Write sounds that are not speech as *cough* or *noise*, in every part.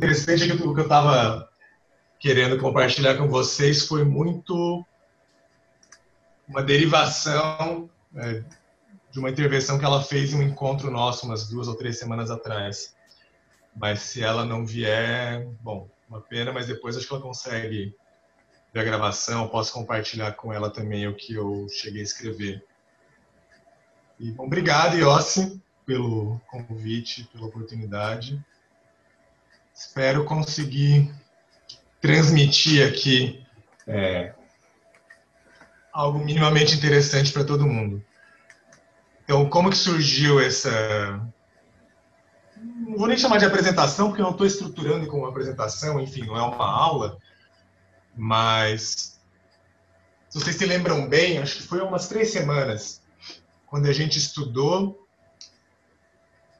interessante é que o que eu estava querendo compartilhar com vocês foi muito uma derivação é, de uma intervenção que ela fez em um encontro nosso umas duas ou três semanas atrás. Mas se ela não vier, bom, uma pena, mas depois acho que ela consegue ver a gravação, posso compartilhar com ela também o que eu cheguei a escrever. E, bom, obrigado, Iossi, pelo convite, pela oportunidade. Espero conseguir transmitir aqui é, algo minimamente interessante para todo mundo. Então, como que surgiu essa... Não vou nem chamar de apresentação, porque eu não estou estruturando como uma apresentação, enfim, não é uma aula, mas se vocês se lembram bem, acho que foi umas três semanas, quando a gente estudou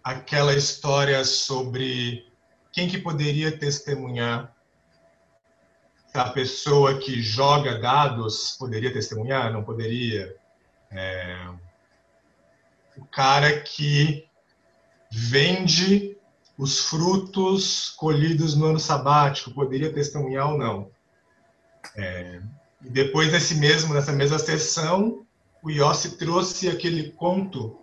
aquela história sobre quem que poderia testemunhar a pessoa que joga dados poderia testemunhar? Não poderia? É... O cara que vende os frutos colhidos no ano sabático poderia testemunhar ou não? É... E depois desse mesmo, nessa mesma sessão, o Yossi trouxe aquele conto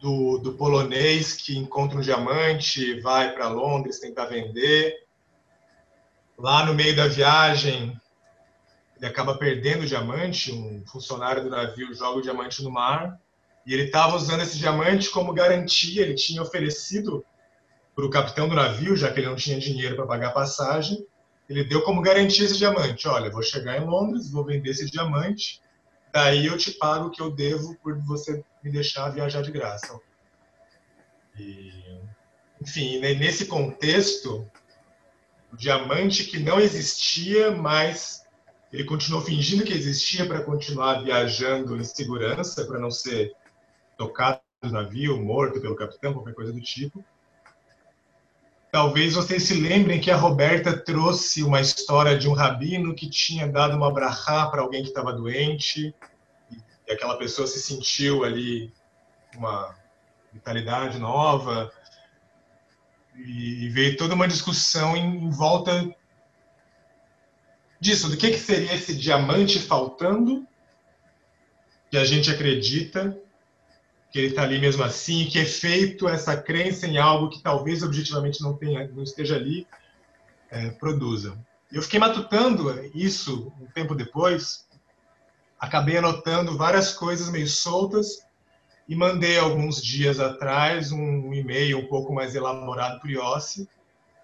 do, do polonês que encontra um diamante, vai para Londres tentar vender. Lá no meio da viagem, ele acaba perdendo o diamante, um funcionário do navio joga o diamante no mar, e ele estava usando esse diamante como garantia, ele tinha oferecido para o capitão do navio, já que ele não tinha dinheiro para pagar a passagem, ele deu como garantia esse diamante, olha, vou chegar em Londres, vou vender esse diamante, daí eu te pago o que eu devo por você me deixar viajar de graça. E, enfim, nesse contexto, o diamante que não existia, mas ele continuou fingindo que existia para continuar viajando em segurança, para não ser tocado no navio, morto pelo capitão, qualquer coisa do tipo. Talvez vocês se lembrem que a Roberta trouxe uma história de um rabino que tinha dado uma brachá para alguém que estava doente, e aquela pessoa se sentiu ali uma vitalidade nova, e veio toda uma discussão em, volta disso, do que, que seria esse diamante faltando, que a gente acredita que ele está ali mesmo assim, que é feito essa crença em algo que talvez objetivamente não tenha, não esteja ali, é, produza. Eu fiquei matutando isso um tempo depois, acabei anotando várias coisas meio soltas e mandei alguns dias atrás um, e-mail um pouco mais elaborado para o Iossi,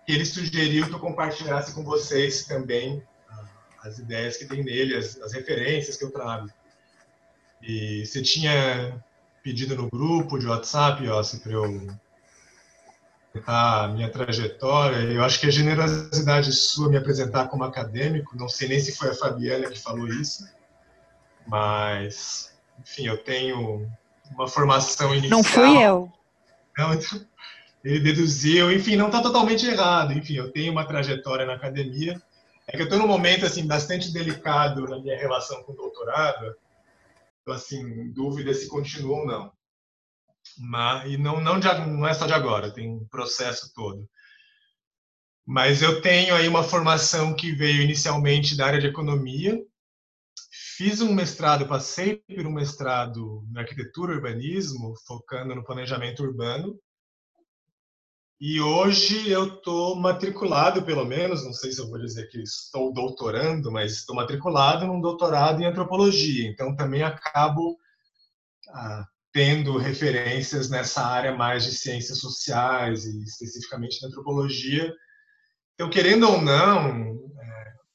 que ele sugeriu que eu compartilhasse com vocês também ah, as ideias que tem nele, as, as referências que eu trago. E você tinha pedido no grupo de WhatsApp, Iossi, para eu a minha trajetória. Eu acho que a generosidade sua me apresentar como acadêmico, não sei nem se foi a Fabiana que falou isso, mas, enfim, eu tenho uma formação inicial. Não fui eu. Não, então, ele deduziu, enfim, não está totalmente errado. Enfim, eu tenho uma trajetória na academia. É que eu estou num momento assim bastante delicado na minha relação com o doutorado. Estou assim, dúvida se continua ou não. Mas, e não, não, de, não é só de agora, tem um processo todo. Mas eu tenho aí uma formação que veio inicialmente da área de economia, Fiz um mestrado, passei por um mestrado em arquitetura e urbanismo, focando no planejamento urbano. E hoje eu estou matriculado, pelo menos, não sei se eu vou dizer que estou doutorando, mas estou matriculado num doutorado em antropologia. Então também acabo ah, tendo referências nessa área mais de ciências sociais e especificamente na antropologia. Então, querendo ou não,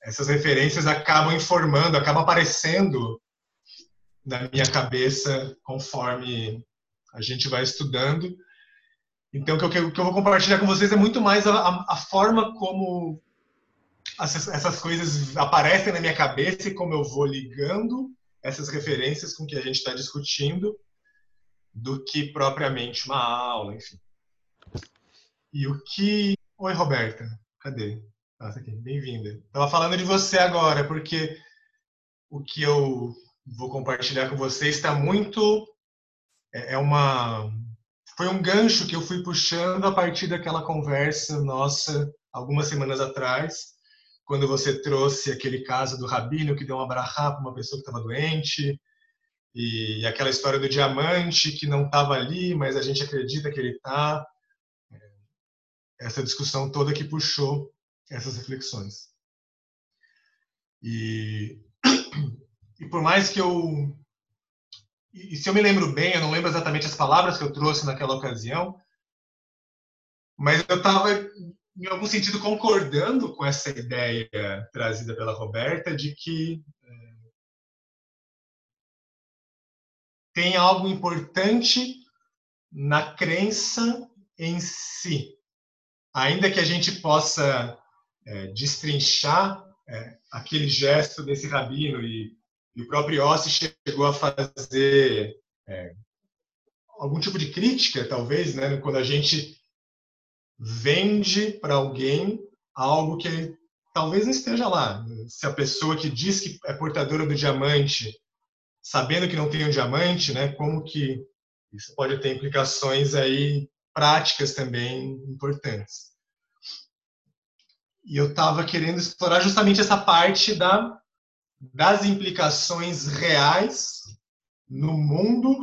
essas referências acabam informando, acabam aparecendo na minha cabeça conforme a gente vai estudando. Então, o que eu, que eu vou compartilhar com vocês é muito mais a, a forma como essas, coisas aparecem na minha cabeça e como eu vou ligando essas referências com o que a gente está discutindo, do que propriamente uma aula, enfim. E o que. Oi, Roberta. Cadê? Nossa, aqui, bem-vinda. Estava falando de você agora, porque o que eu vou compartilhar com vocês está muito. É, é uma. Foi um gancho que eu fui puxando a partir daquela conversa nossa algumas semanas atrás, quando você trouxe aquele caso do rabino que deu uma brahá para uma pessoa que estava doente, e aquela história do diamante que não estava ali, mas a gente acredita que ele está. Essa discussão toda que puxou essas reflexões. E, *coughs* e por mais que eu. E se eu me lembro bem, eu não lembro exatamente as palavras que eu trouxe naquela ocasião, mas eu estava, em algum sentido, concordando com essa ideia trazida pela Roberta de que é, tem algo importante na crença em si. Ainda que a gente possa é, destrinchar é, aquele gesto desse rabino e, e o próprio Ossi chegou a fazer é, algum tipo de crítica, talvez, né, quando a gente vende para alguém algo que talvez não esteja lá. Se a pessoa que diz que é portadora do diamante, sabendo que não tem um diamante, né, como que isso pode ter implicações aí práticas também importantes. E eu estava querendo explorar justamente essa parte da, das implicações reais no mundo,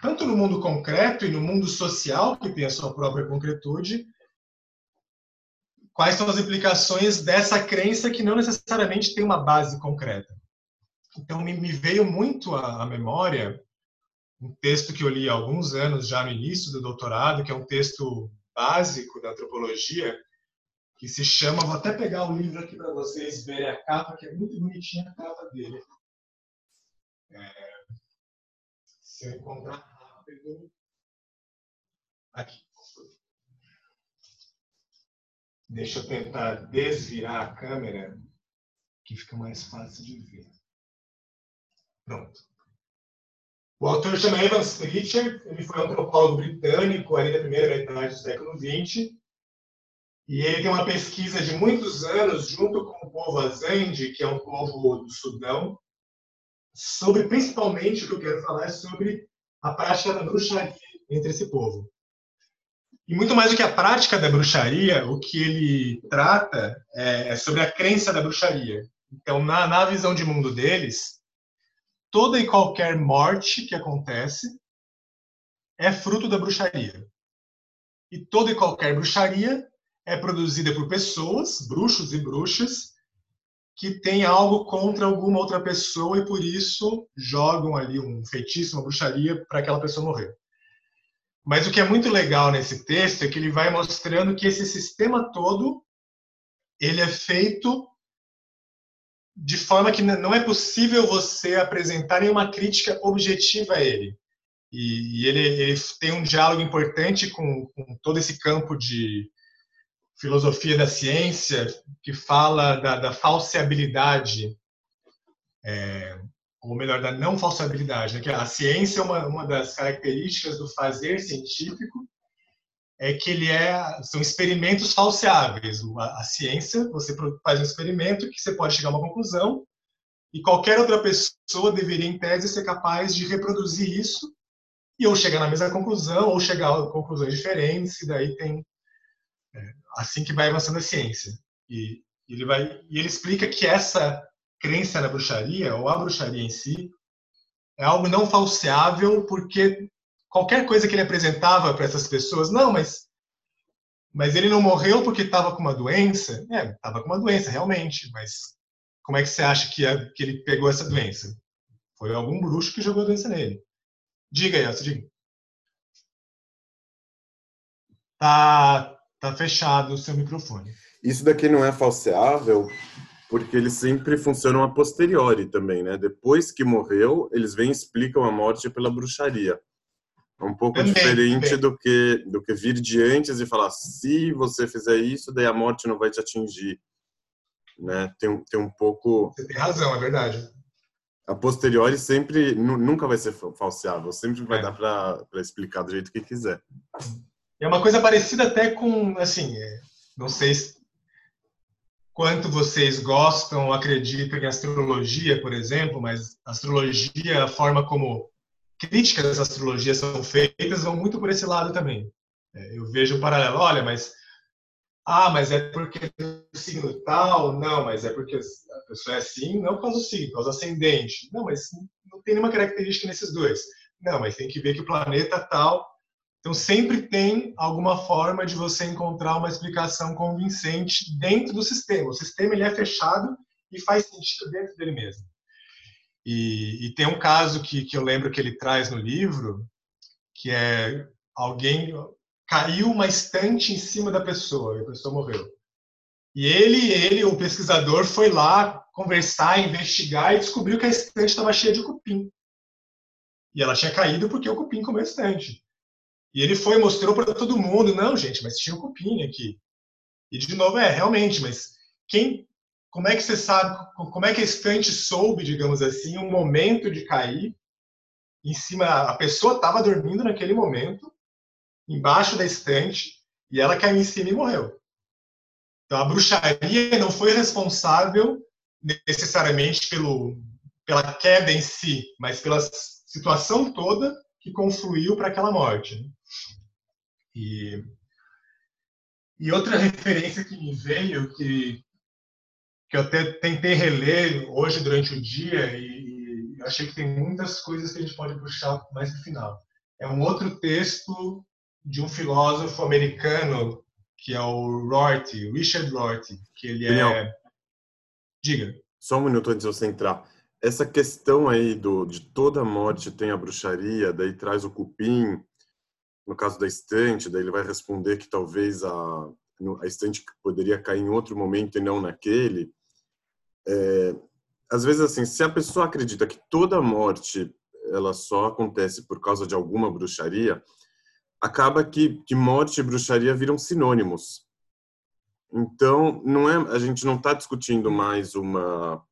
tanto no mundo concreto e no mundo social, que tem a sua própria concretude, quais são as implicações dessa crença que não necessariamente tem uma base concreta. Então, me, veio muito à memória um texto que eu li há alguns anos, já no início do doutorado, que é um texto básico da antropologia, que se chama, vou até pegar o livro aqui para vocês verem a capa, que é muito bonitinha a capa dele. É, se eu encontrar rápido. Aqui. Deixa eu tentar desviar a câmera, que fica mais fácil de ver. Pronto. O autor chama Evans Pritchard, ele foi um antropólogo britânico ali da primeira metade do século XX, e ele tem uma pesquisa de muitos anos, junto com o povo Azande, que é um povo do Sudão, sobre, principalmente, o que eu quero falar é sobre a prática da bruxaria entre esse povo. E muito mais do que a prática da bruxaria, o que ele trata é, é sobre a crença da bruxaria. Então, na, na visão de mundo deles, toda e qualquer morte que acontece é fruto da bruxaria. E toda e qualquer bruxaria é produzida por pessoas, bruxos e bruxas, que têm algo contra alguma outra pessoa e por isso jogam ali um feitiço, uma bruxaria para aquela pessoa morrer. Mas o que é muito legal nesse texto é que ele vai mostrando que esse sistema todo ele é feito de forma que não é possível você apresentar nenhuma crítica objetiva a ele. E, ele, ele tem um diálogo importante com, com todo esse campo de, filosofia da ciência que fala da, da falseabilidade, é, ou melhor, da não falseabilidade. Né? Que a ciência, uma, uma das características do fazer científico é que ele é são experimentos falseáveis. A, a ciência, você faz um experimento que você pode chegar a uma conclusão e qualquer outra pessoa deveria, em tese, ser capaz de reproduzir isso e ou chegar na mesma conclusão ou chegar a conclusões diferentes e daí tem é, assim que vai avançando a ciência. E ele vai e ele explica que essa crença na bruxaria ou a bruxaria em si é algo não falseável porque qualquer coisa que ele apresentava para essas pessoas, não, mas mas ele não morreu porque estava com uma doença? É, estava com uma doença realmente, mas como é que você acha que, é, que ele pegou essa doença? Foi algum bruxo que jogou a doença nele. Diga, Elsa, diga. Tá, Tá fechado o seu microfone. Isso daqui não é falseável porque eles sempre funcionam a posteriori também, né? Depois que morreu, eles vêm e explicam a morte pela bruxaria. É um pouco também, diferente também. do que do que vir de antes e falar se você fizer isso, daí a morte não vai te atingir, né? Tem, tem um pouco. Você tem razão, é verdade. A posteriori sempre nunca vai ser falseável, sempre vai é. dar para explicar do jeito que quiser. É uma coisa parecida até com, assim, é, não sei quanto vocês gostam, acreditam em astrologia, por exemplo, mas astrologia, a forma como críticas à astrologia são feitas vão muito por esse lado também. É, eu vejo um paralelo, olha, mas ah, mas é porque o signo tal, não, mas é porque a pessoa é assim, não por causa do signo, por causa do ascendente. Não, mas não tem nenhuma característica nesses dois. Não, mas tem que ver que o planeta tal. Então sempre tem alguma forma de você encontrar uma explicação convincente dentro do sistema. O sistema ele é fechado e faz sentido dentro dele mesmo. E, e tem um caso que, que eu lembro que ele traz no livro, que é alguém caiu uma estante em cima da pessoa e a pessoa morreu. E ele, ele, o pesquisador, foi lá conversar, investigar e descobriu que a estante estava cheia de cupim. E ela tinha caído porque o cupim comeu a estante. E ele foi mostrou para todo mundo, não, gente, mas tinha o cupim aqui. E de novo, é, realmente, mas quem como é que você sabe, como é que a estante soube, digamos assim, o momento de cair em cima, a pessoa estava dormindo naquele momento embaixo da estante e ela caiu em cima e morreu. Então a bruxaria não foi responsável necessariamente pelo, pela queda em si, mas pela situação toda que confluiu para aquela morte. E, e outra referência que me veio, que, que eu até tentei reler hoje durante o dia, e, e achei que tem muitas coisas que a gente pode puxar mais no final. É um outro texto de um filósofo americano que é o Rorty, Richard Rorty, que ele é... Diga. Só um minuto antes de você entrar. Essa questão aí do, de toda morte tem a bruxaria, daí traz o cupim, no caso da estante, daí ele vai responder que talvez a, a estante poderia cair em outro momento e não naquele. É, às vezes, assim, se a pessoa acredita que toda morte ela só acontece por causa de alguma bruxaria, acaba que, que morte e bruxaria viram sinônimos. Então, não é, a gente não está discutindo mais uma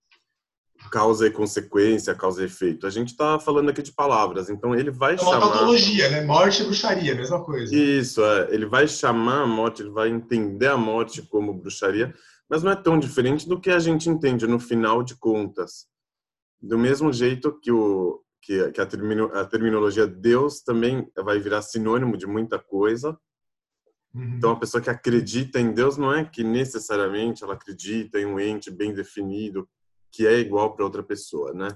causa e consequência, causa e efeito. A gente está falando aqui de palavras. Então, ele vai é uma chamar... tautologia, né? Morte e bruxaria, mesma coisa. Isso, é. Ele vai chamar a morte, ele vai entender a morte como bruxaria, mas não é tão diferente do que a gente entende no final de contas. Do mesmo jeito que o, que, que a, termino, a, terminologia Deus também vai virar sinônimo de muita coisa. Uhum. Então, a pessoa que acredita em Deus não é que necessariamente ela acredita em um ente bem definido que é igual para outra pessoa, né?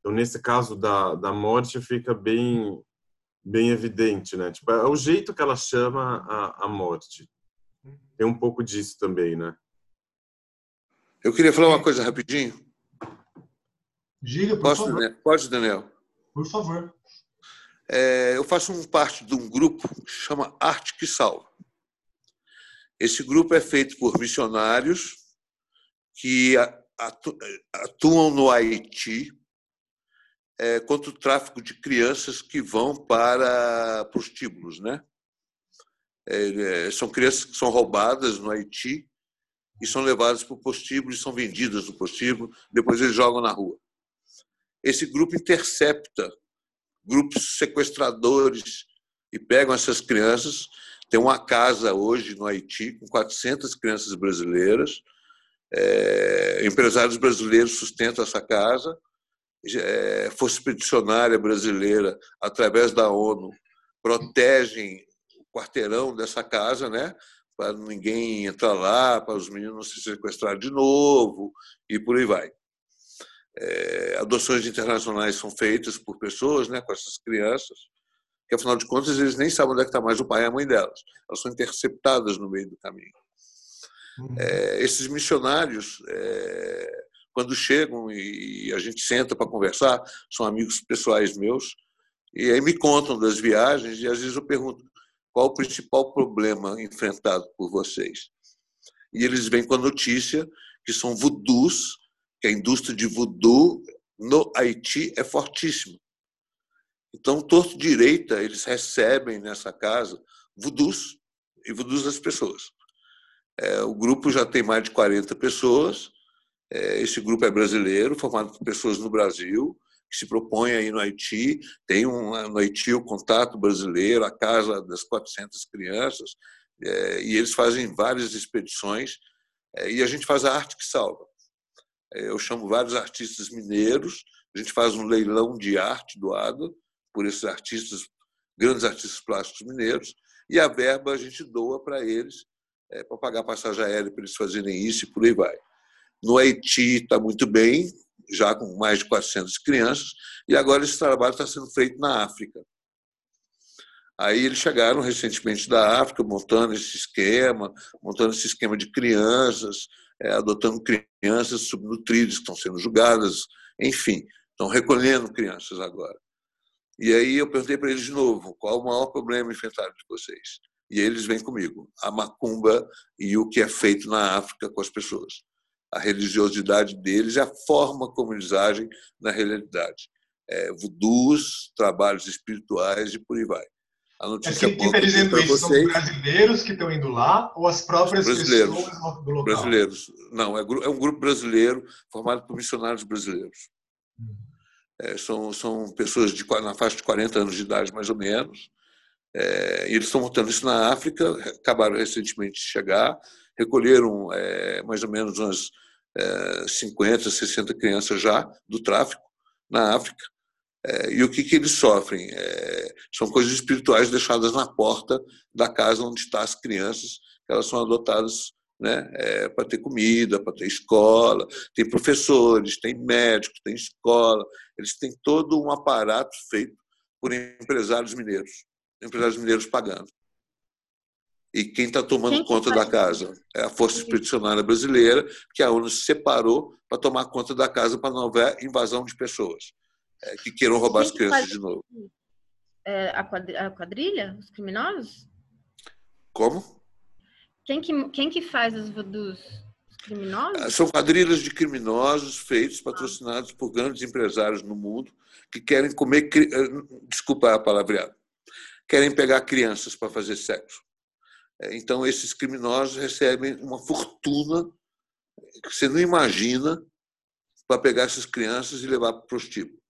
Então, nesse caso da, da morte, fica bem bem evidente, né? Tipo, é o jeito que ela chama a, a morte. Tem um pouco disso também, né? Eu queria falar uma coisa rapidinho. Diga, por Posso, favor. Daniel? Pode, Daniel? Por favor. É, eu faço parte de um grupo que chama Arte que Salva. Esse grupo é feito por missionários que atuam no Haiti é, contra o tráfico de crianças que vão para prostíbulos, né? É, são crianças que são roubadas no Haiti e são levadas para o prostíbulo e são vendidas no prostíbulo, depois eles jogam na rua esse grupo intercepta grupos sequestradores e pegam essas crianças. Tem uma casa hoje no Haiti com 400 crianças brasileiras. É, empresários brasileiros sustentam essa casa. É, Força Expedicionária Brasileira, através da ONU, protegem o quarteirão dessa casa, né? para ninguém entrar lá, para os meninos não se sequestrar de novo e por aí vai é, adoções internacionais são feitas por pessoas, né, com essas crianças, que afinal de contas eles nem sabem onde é que está mais o pai e a mãe delas. Elas são interceptadas no meio do caminho. Uhum. É, esses missionários, é, quando chegam e a gente senta para conversar, são amigos pessoais meus, e aí me contam das viagens e às vezes eu pergunto qual o principal problema enfrentado por vocês. E eles vêm com a notícia que são voodoos que a indústria de voodoo no Haiti é fortíssima. Então, torto direita, eles recebem nessa casa voodoos e voodoos das pessoas. É, o grupo já tem mais de 40 pessoas. É, esse grupo é brasileiro, formado por pessoas no Brasil, que se propõem aí no Haiti. Tem um, no Haiti o contato brasileiro, a casa das 400 crianças, é, e eles fazem várias expedições. É, e a gente faz a arte que salva. Eu chamo vários artistas mineiros, a gente faz um leilão de arte doado por esses artistas, grandes artistas plásticos mineiros, e a verba a gente doa para eles, é, para pagar passagem aérea para eles fazerem isso e por aí vai. No Haiti está muito bem, já com mais de 400 crianças, e agora esse trabalho está sendo feito na África. Aí eles chegaram recentemente da África, montando esse esquema, montando esse esquema de crianças, é, adotando crianças subnutridas que estão sendo julgadas, enfim, estão recolhendo crianças agora. E aí eu perguntei para eles de novo, qual o maior problema enfrentado de vocês? E eles vêm comigo, a macumba e o que é feito na África com as pessoas. A religiosidade deles a forma como eles agem na realidade. É, voodoos, trabalhos espirituais e por aí vai. A notícia Mas quem está dizendo isso? Vocês... São brasileiros que estão indo lá ou as próprias brasileiros, pessoas do local? Brasileiros. Não, é, é um grupo brasileiro formado por missionários brasileiros. Hum. É, são, são pessoas de, na faixa de 40 anos de idade, mais ou menos. É, e eles estão montando isso na África, acabaram recentemente de chegar, recolheram é, mais ou menos umas 50, é, 60 crianças já do tráfico na África. É, e o que, que eles sofrem? É, são coisas espirituais deixadas na porta da casa onde estão as crianças, elas são adotadas né, é, para ter comida, para ter escola, tem professores, tem médicos, tem escola, eles têm todo um aparato feito por empresários mineiros, empresários mineiros pagando. E quem está tomando quem conta da casa é a Força Expedicionária Brasileira, que a ONU se separou para tomar conta da casa para não haver invasão de pessoas é, que queiram roubar quem as crianças faz... de novo. É, a quadrilha? Os criminosos? Como? Quem que, quem que faz os voodoos? Criminosos? Ah, são quadrilhas de criminosos feitos, patrocinados por grandes empresários no mundo que querem comer. Eh, desculpa a palavreada. Querem pegar crianças para fazer sexo. É, então, esses criminosos recebem uma fortuna que você não imagina para pegar essas crianças e levar para o prostíbulo.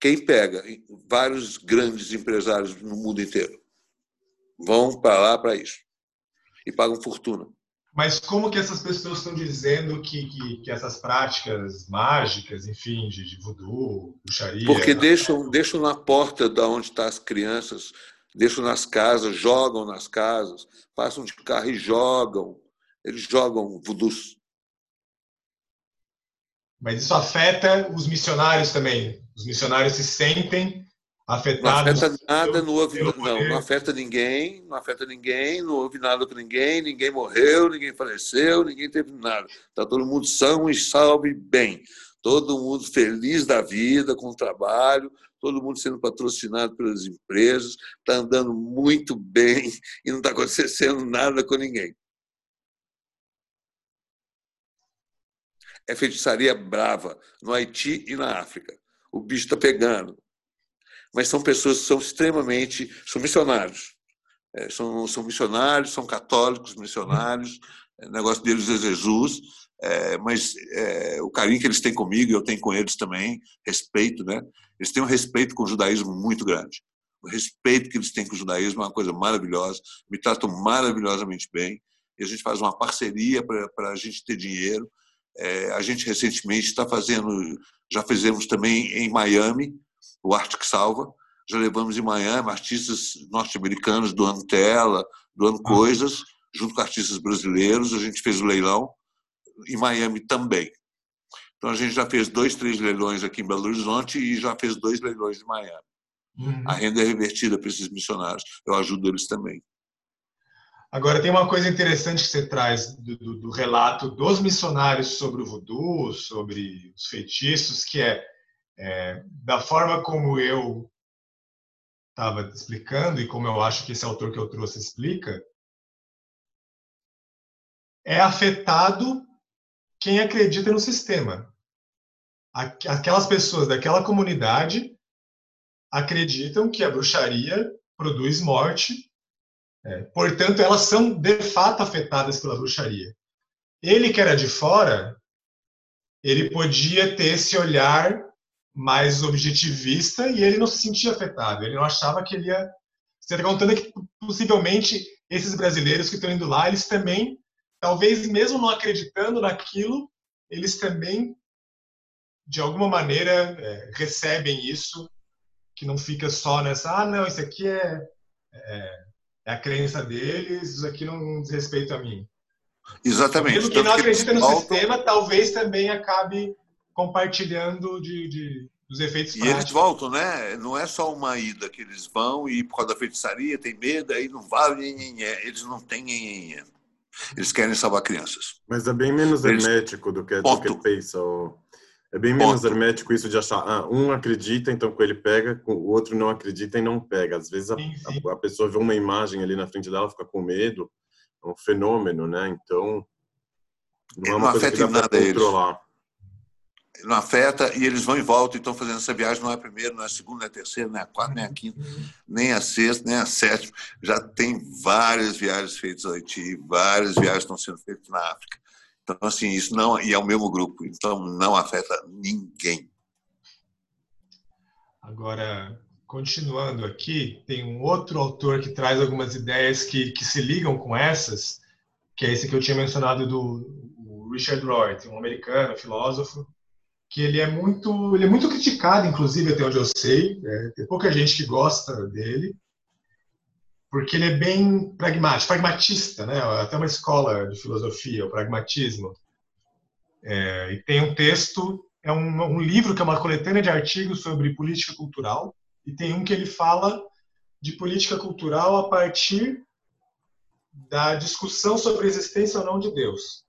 Quem pega? Vários grandes empresários no mundo inteiro vão para lá para isso e pagam fortuna. Mas como que essas pessoas estão dizendo que, que, que essas práticas mágicas, enfim, de, de voodoo, bruxaria... Porque deixam, deixam na porta da onde estão tá as crianças, deixam nas casas, jogam nas casas, passam de carro e jogam. Eles jogam voodoos. Mas isso afeta os missionários também. Os missionários se sentem afetados. Não afeta nada, não houve, não, não afeta ninguém, não afeta ninguém, não houve nada com ninguém, ninguém morreu, ninguém faleceu, ninguém teve nada. Está todo mundo são e salvo e bem. Todo mundo feliz da vida, com o trabalho, todo mundo sendo patrocinado pelas empresas, está andando muito bem *laughs* e não está acontecendo nada com ninguém. É feitiçaria brava no Haiti e na África. O bicho está pegando mas são pessoas que são extremamente. são missionários. É, são, são missionários, são católicos missionários, o negócio deles é Jesus, é, mas é, o carinho que eles têm comigo, eu tenho com eles também, respeito, né? Eles têm um respeito com o judaísmo muito grande. O respeito que eles têm com o judaísmo é uma coisa maravilhosa, me tratam maravilhosamente bem, e a gente faz uma parceria para a gente ter dinheiro. É, a gente recentemente está fazendo, já fizemos também em Miami, o Arte que Salva. Já levamos em Miami artistas norte-americanos doando tela, doando ah. coisas, junto com artistas brasileiros. A gente fez o leilão em Miami também. Então a gente já fez dois, três leilões aqui em Belo Horizonte e já fez dois leilões em Miami. Uhum. A renda é revertida para esses missionários. Eu ajudo eles também. Agora, tem uma coisa interessante que você traz do, do, do relato dos missionários sobre o voodoo, sobre os feitiços, que é é, da forma como eu estava explicando e como eu acho que esse autor que eu trouxe explica, é afetado quem acredita no sistema. Aquelas pessoas daquela comunidade acreditam que a bruxaria produz morte, é, portanto, elas são de fato afetadas pela bruxaria. Ele que era de fora, ele podia ter esse olhar mais objetivista e ele não se sentia afetado. Ele não achava que ele ia. Você está contando que possivelmente esses brasileiros que estão indo lá, eles também, talvez mesmo não acreditando naquilo, eles também de alguma maneira, é, recebem isso, que não fica só nessa, ah, não, isso aqui é, é, é a crença deles, isso aqui não diz respeito a mim. Exatamente. Mesmo que não acredita no sistema, talvez também acabe compartilhando de, de dos efeitos E práticos. eles voltam, né? Não é só uma ida que eles vão e por causa da feitiçaria tem medo, aí não vai, eles não têm eles querem salvar crianças. Mas é bem menos eles... hermético do que, do que pensa. É bem menos Ponto. hermético isso de achar, ah, um acredita, então com ele pega, o outro não acredita e não pega. Às vezes a, a, a pessoa vê uma imagem ali na frente dela, fica com medo, é um fenômeno, né? Então, não é uma não coisa que dá para controlar. Eles não afeta e eles vão e voltam e estão fazendo essa viagem, não é a primeira, não é a segunda, não é a terceira, nem a quarta, nem a quinta, nem a sexta, nem a sétima. Já tem várias viagens feitas ao Haiti, várias viagens estão sendo feitas na África. Então, assim, isso não. E é o mesmo grupo, então não afeta ninguém. Agora, continuando aqui, tem um outro autor que traz algumas ideias que, que se ligam com essas, que é esse que eu tinha mencionado do Richard Rorty, um americano, filósofo, que ele é muito, ele é muito criticado, inclusive até onde eu sei, é, tem pouca gente que gosta dele, porque ele é bem pragmático, pragmatista, né? Até uma escola de filosofia, o pragmatismo. É, e tem um texto, é um, um livro que é uma coletânea de artigos sobre política cultural, e tem um que ele fala de política cultural a partir da discussão sobre a existência ou não de Deus.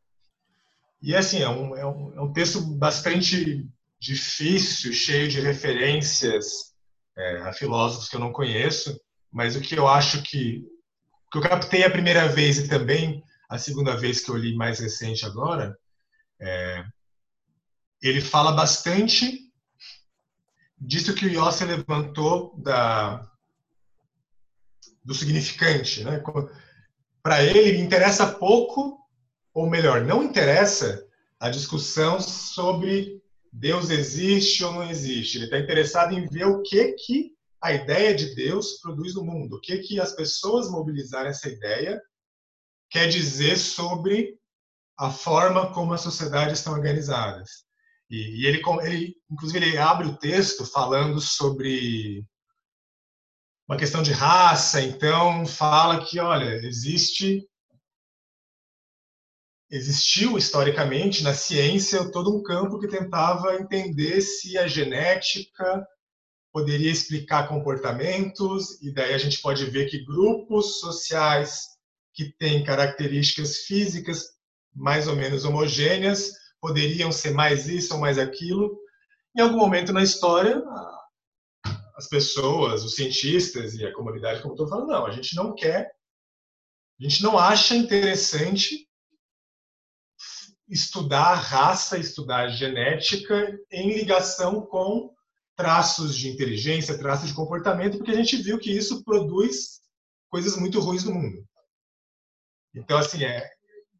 E assim, é um, é um, é um texto bastante difícil, cheio de referências é, a filósofos que eu não conheço, mas o que eu acho que, que eu captei a primeira vez e também a segunda vez que eu li mais recente agora, é, ele fala bastante disso que o Yossi levantou da, do significante. Né? Para ele, interessa pouco ou melhor, não interessa a discussão sobre Deus existe ou não existe. Ele está interessado em ver o que que a ideia de Deus produz no mundo, o que que as pessoas mobilizarem essa ideia quer dizer sobre a forma como as sociedades estão organizadas. E, e ele, ele, inclusive, ele abre o texto falando sobre uma questão de raça. Então, fala que, olha, existe existiu historicamente na ciência todo um campo que tentava entender se a genética poderia explicar comportamentos, e daí a gente pode ver que grupos sociais que têm características físicas mais ou menos homogêneas poderiam ser mais isso ou mais aquilo. Em algum momento na história, as pessoas, os cientistas e a comunidade, como estou falando, não, a gente não quer, a gente não acha interessante estudar raça, estudar genética em ligação com traços de inteligência, traços de comportamento, porque a gente viu que isso produz coisas muito ruins no mundo. Então, assim, é,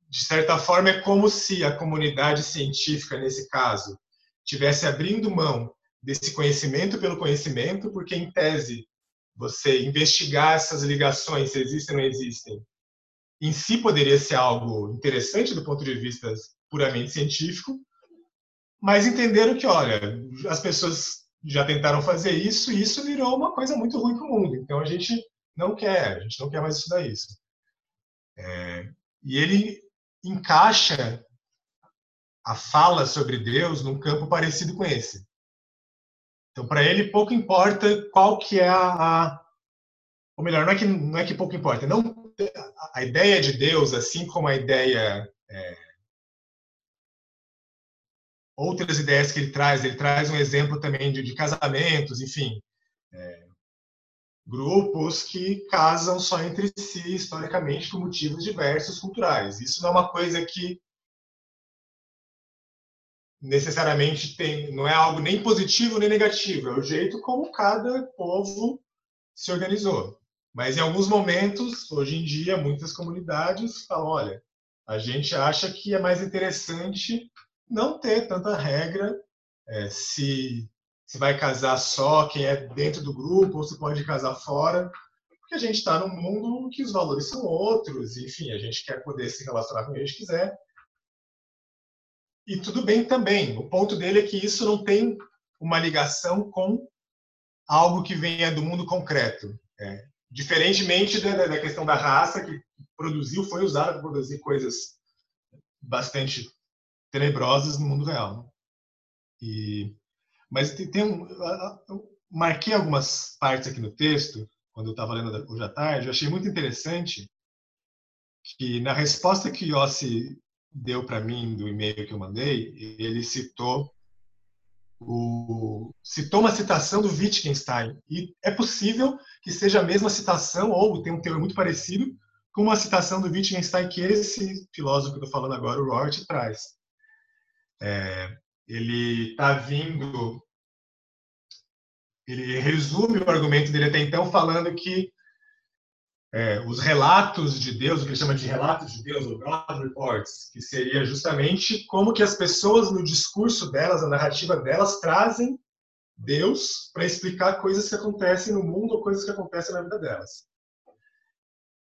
de certa forma, é como se a comunidade científica, nesse caso, tivesse abrindo mão desse conhecimento pelo conhecimento, porque, em tese, você investigar essas ligações, se existem ou não existem, em si poderia ser algo interessante do ponto de vista puramente científico, mas entenderam que, olha, as pessoas já tentaram fazer isso e isso virou uma coisa muito ruim para o mundo. Então a gente não quer, a gente não quer mais estudar isso. É, e ele encaixa a fala sobre Deus num campo parecido com esse. Então, para ele, pouco importa qual que é a, a, ou melhor, não é que não é que pouco importa, não a, ideia de Deus, assim como a ideia é, outras ideias que ele traz. Ele traz um exemplo também de, de casamentos, enfim, é, grupos que casam só entre si historicamente por motivos diversos culturais. Isso não é uma coisa que necessariamente tem, não é algo nem positivo nem negativo, é o jeito como cada povo se organizou. Mas em alguns momentos, hoje em dia, muitas comunidades falam, olha, a gente acha que é mais interessante não ter tanta regra é, se se vai casar só quem é dentro do grupo ou se pode casar fora, porque a gente está num mundo que os valores são outros, enfim, a gente quer poder se relacionar com quem a gente quiser. e tudo bem também. O ponto dele é que isso não tem uma ligação com algo que venha do mundo concreto. É, diferentemente da, da, questão da raça, que produziu, foi usada para produzir coisas bastante tenebrosas no mundo real. Né? E, mas tem, tem um, eu marquei algumas partes aqui no texto, quando eu estava lendo hoje à tarde, eu achei muito interessante que na resposta que Yossi deu para mim do e-mail que eu mandei, ele citou o, citou uma citação do Wittgenstein e é possível que seja a mesma citação ou tem um teor muito parecido com uma citação do Wittgenstein que esse filósofo que eu estou falando agora, o Rort, traz. É, ele está vindo, ele resume o argumento dele até então falando que é, os relatos de Deus, o que ele chama de relatos de Deus, ou God Reports, que seria justamente como que as pessoas no discurso delas, na narrativa delas, trazem Deus para explicar coisas que acontecem no mundo ou coisas que acontecem na vida delas.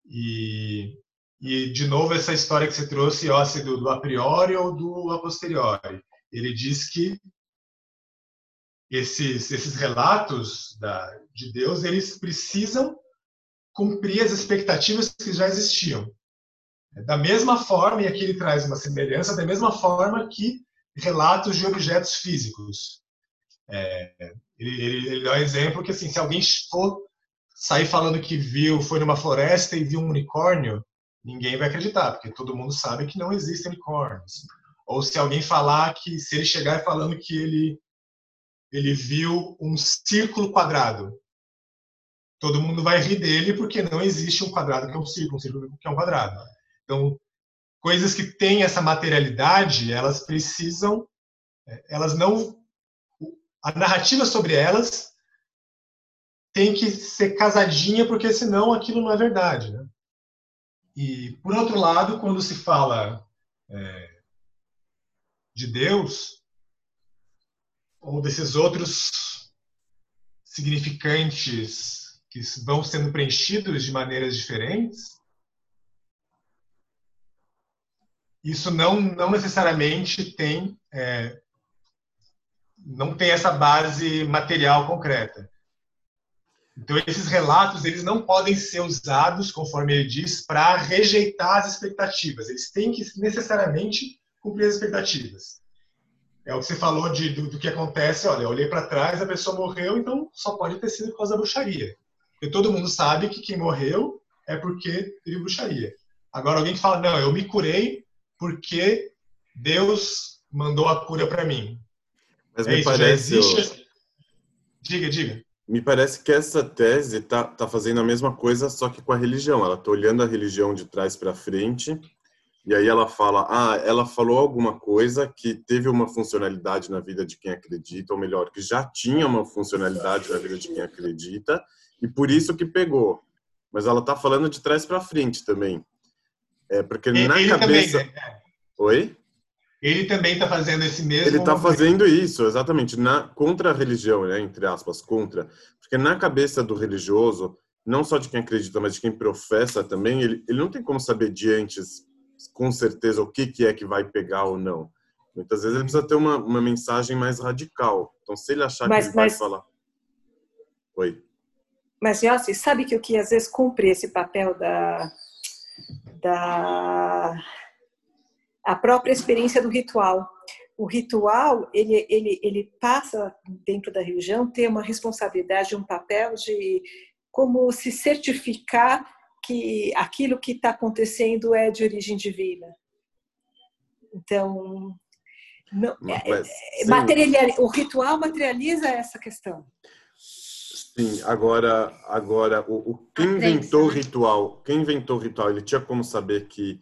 E, e de novo, essa história que você trouxe, ó, do, do a priori ou do a posteriori. Ele diz que esses, esses relatos da, de Deus, eles precisam cumprir as expectativas que já existiam. Da mesma forma, e aqui ele traz uma semelhança, da mesma forma que relatos de objetos físicos. É, ele, ele, ele, dá um exemplo que, assim, se alguém for sair falando que viu, foi numa floresta e viu um unicórnio, ninguém vai acreditar, porque todo mundo sabe que não existem unicórnios. Ou se alguém falar que, se ele chegar falando que ele, ele viu um círculo quadrado, todo mundo vai rir dele porque não existe um quadrado que é um círculo, um círculo que é um quadrado. Então, coisas que têm essa materialidade, elas precisam, elas não, a narrativa sobre elas tem que ser casadinha porque senão aquilo não é verdade, né? E por outro lado, quando se fala é, de Deus ou desses outros significantes que vão sendo preenchidos de maneiras diferentes, isso não, não necessariamente tem é, não tem essa base material concreta. Então esses relatos eles não podem ser usados, conforme ele diz, para rejeitar as expectativas. Eles têm que necessariamente cumprir as expectativas. É o que você falou de, do, do que acontece. Olha, eu olhei para trás, a pessoa morreu, então só pode ter sido por causa da bruxaria. Porque todo mundo sabe que quem morreu é porque teve bruxaria. Agora, alguém que fala, não, eu me curei porque Deus mandou a cura para mim. Mas é me isso, parece. Existe... Diga, diga. Me parece que essa tese tá, tá fazendo a mesma coisa, só que com a religião. Ela tá olhando a religião de trás para frente, e aí ela fala: ah, ela falou alguma coisa que teve uma funcionalidade na vida de quem acredita, ou melhor, que já tinha uma funcionalidade na vida de quem acredita, e por isso que pegou. Mas ela tá falando de trás para frente também. É porque ele, na cabeça. Também, né? Oi? Ele também está fazendo esse mesmo. Ele está fazendo isso, exatamente, na contra a religião, né? Entre aspas, contra, porque na cabeça do religioso, não só de quem acredita, mas de quem professa também, ele, ele não tem como saber de antes, com certeza, o que que é que vai pegar ou não. Muitas vezes ele precisa ter uma, uma mensagem mais radical. Então, se ele achar mas, que ele mas... vai falar, oi. Mas, Yossi, sabe que o que às vezes cumpre esse papel da, da a própria experiência do ritual. O ritual, ele, ele, ele passa dentro da religião ter uma responsabilidade, um papel de como se certificar que aquilo que está acontecendo é de origem divina. Então, não, Mas, é, é o ritual materializa essa questão. Sim, agora, agora o, o quem inventou o né? ritual, quem inventou o ritual, ele tinha como saber que,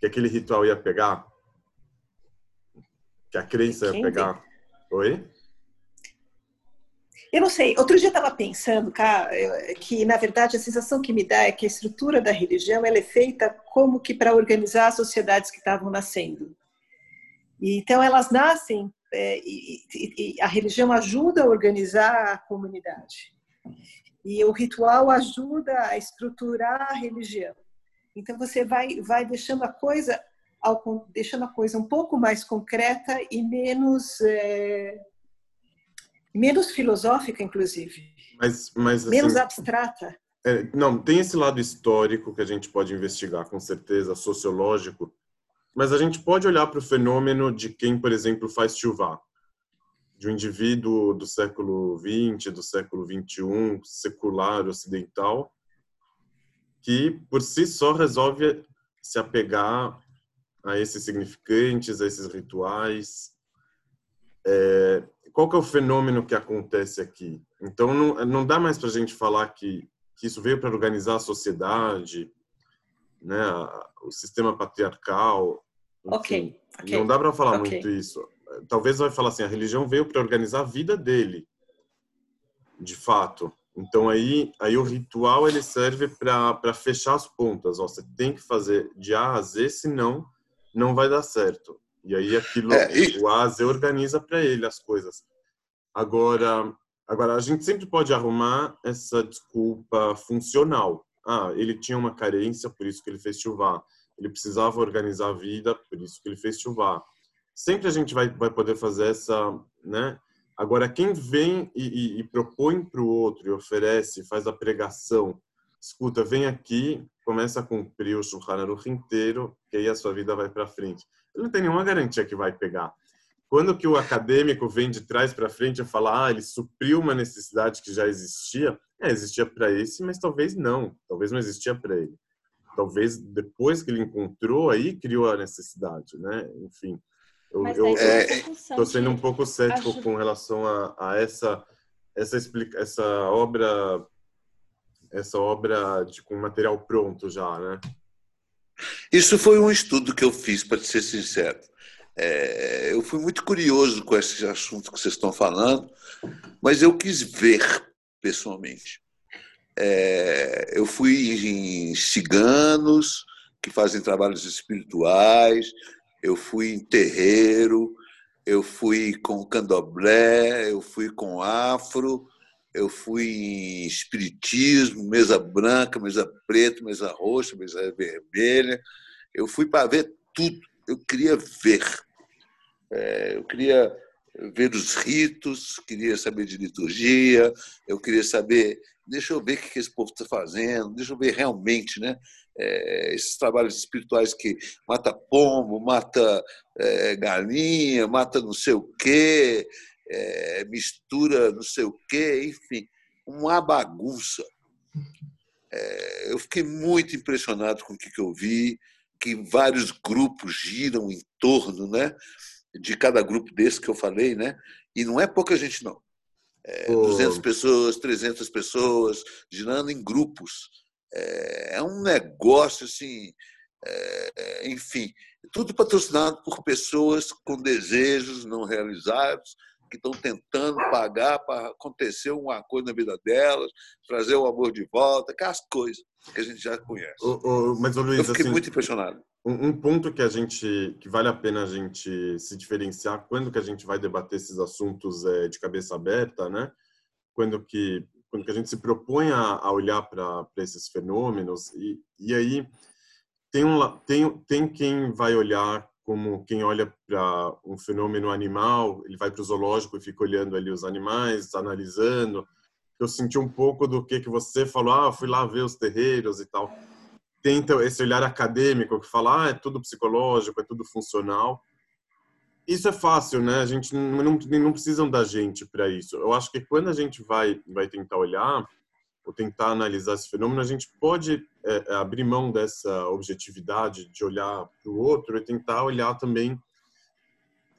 que aquele ritual ia pegar? Que a crença ia pegar? Oi? Eu não sei. Outro dia eu estava pensando, cara, que na verdade a sensação que me dá é que a estrutura da religião ela é feita como que para organizar as sociedades que estavam nascendo. E, então elas nascem é, e, e, e, a religião ajuda a organizar a comunidade. E o ritual ajuda a estruturar a religião. Então você vai vai deixando a coisa ao, deixando a coisa um pouco mais concreta e menos é, menos filosófica, inclusive. Mas, mas assim, menos abstrata. É, não, tem esse lado histórico que a gente pode investigar, com certeza, sociológico, mas a gente pode olhar para o fenômeno de quem, por exemplo, faz chuva, de um indivíduo do século XX, do século XXI, secular, ocidental, que por si só resolve se apegar a esses significantes, a esses rituais. É, qual que é o fenômeno que acontece aqui? Então, não, não dá mais para a gente falar que, que isso veio para organizar a sociedade, né, o sistema patriarcal. Enfim, ok. okay. Não dá para falar okay. muito isso. Talvez vai falar assim, a religião veio para organizar a vida dele, de fato. Então aí, aí o ritual ele serve para fechar as pontas. Ó, você tem que fazer de A a Z, senão não vai dar certo. E aí aquilo é, e... o A a Z organiza para ele as coisas. Agora, agora a gente sempre pode arrumar essa desculpa funcional. Ah, ele tinha uma carência, por isso que ele fez chuvar. Ele precisava organizar a vida, por isso que ele fez chuvar. Sempre a gente vai, vai poder fazer essa, né? Agora, quem vem e, e, e propõe para o outro e oferece, faz a pregação, escuta, vem aqui, começa a cumprir o Shulchan Aruch inteiro, que aí a sua vida vai para frente. Ele não tem nenhuma garantia que vai pegar. Quando que o acadêmico vem de trás para frente e fala, ah, ele supriu uma necessidade que já existia, é, existia para esse, mas talvez não, talvez não existia para ele. Talvez depois que ele encontrou, aí criou a necessidade, né? Enfim, eu estou é, sendo um pouco cético ajuda. com relação a, a essa essa explica, essa obra essa obra de, com material pronto já, né? Isso foi um estudo que eu fiz, para ser sincero. É, eu fui muito curioso com esse assunto que vocês estão falando, mas eu quis ver pessoalmente. É, eu fui em ciganos que fazem trabalhos espirituais, eu fui em terreiro, eu fui com candomblé, eu fui com afro, eu fui em espiritismo, mesa branca, mesa preta, mesa roxa, mesa vermelha. Eu fui para ver tudo. Eu queria ver. É, eu queria ver os ritos, queria saber de liturgia, eu queria saber, deixa eu ver o que esse povo está fazendo, deixa eu ver realmente, né? É, esses trabalhos espirituais que mata pombo, mata é, galinha, mata não sei o quê, é, mistura não sei o quê, enfim, uma bagunça. É, eu fiquei muito impressionado com o que, que eu vi, que vários grupos giram em torno né, de cada grupo desse que eu falei, né? e não é pouca gente, não. É, oh. 200 pessoas, 300 pessoas, girando em grupos. É, é um negócio assim, é, enfim, tudo patrocinado por pessoas com desejos não realizados, que estão tentando pagar para acontecer uma coisa na vida delas, trazer o amor de volta, aquelas coisas que a gente já conhece. O, o, mas, Luiz, Eu fiquei assim, muito impressionado. Um, um, ponto que a gente que vale a pena a gente se diferenciar quando que a gente vai debater esses assuntos é, de cabeça aberta, né? Quando que quando que a gente se propõe a, a olhar para esses fenômenos e, e aí tem um tem tem quem vai olhar como quem olha para um fenômeno animal, ele vai para o zoológico e fica olhando ali os animais, analisando. Eu senti um pouco do que que você falou, ah, fui lá ver os terreiros e tal. Tenta esse olhar acadêmico que fala, ah, é tudo psicológico, é tudo funcional. Isso é fácil, né? A gente não, não, precisam da gente para isso. Eu acho que quando a gente vai vai tentar olhar, ou tentar analisar esse fenômeno, a gente pode é, é, abrir mão dessa objetividade de olhar para o outro e tentar olhar também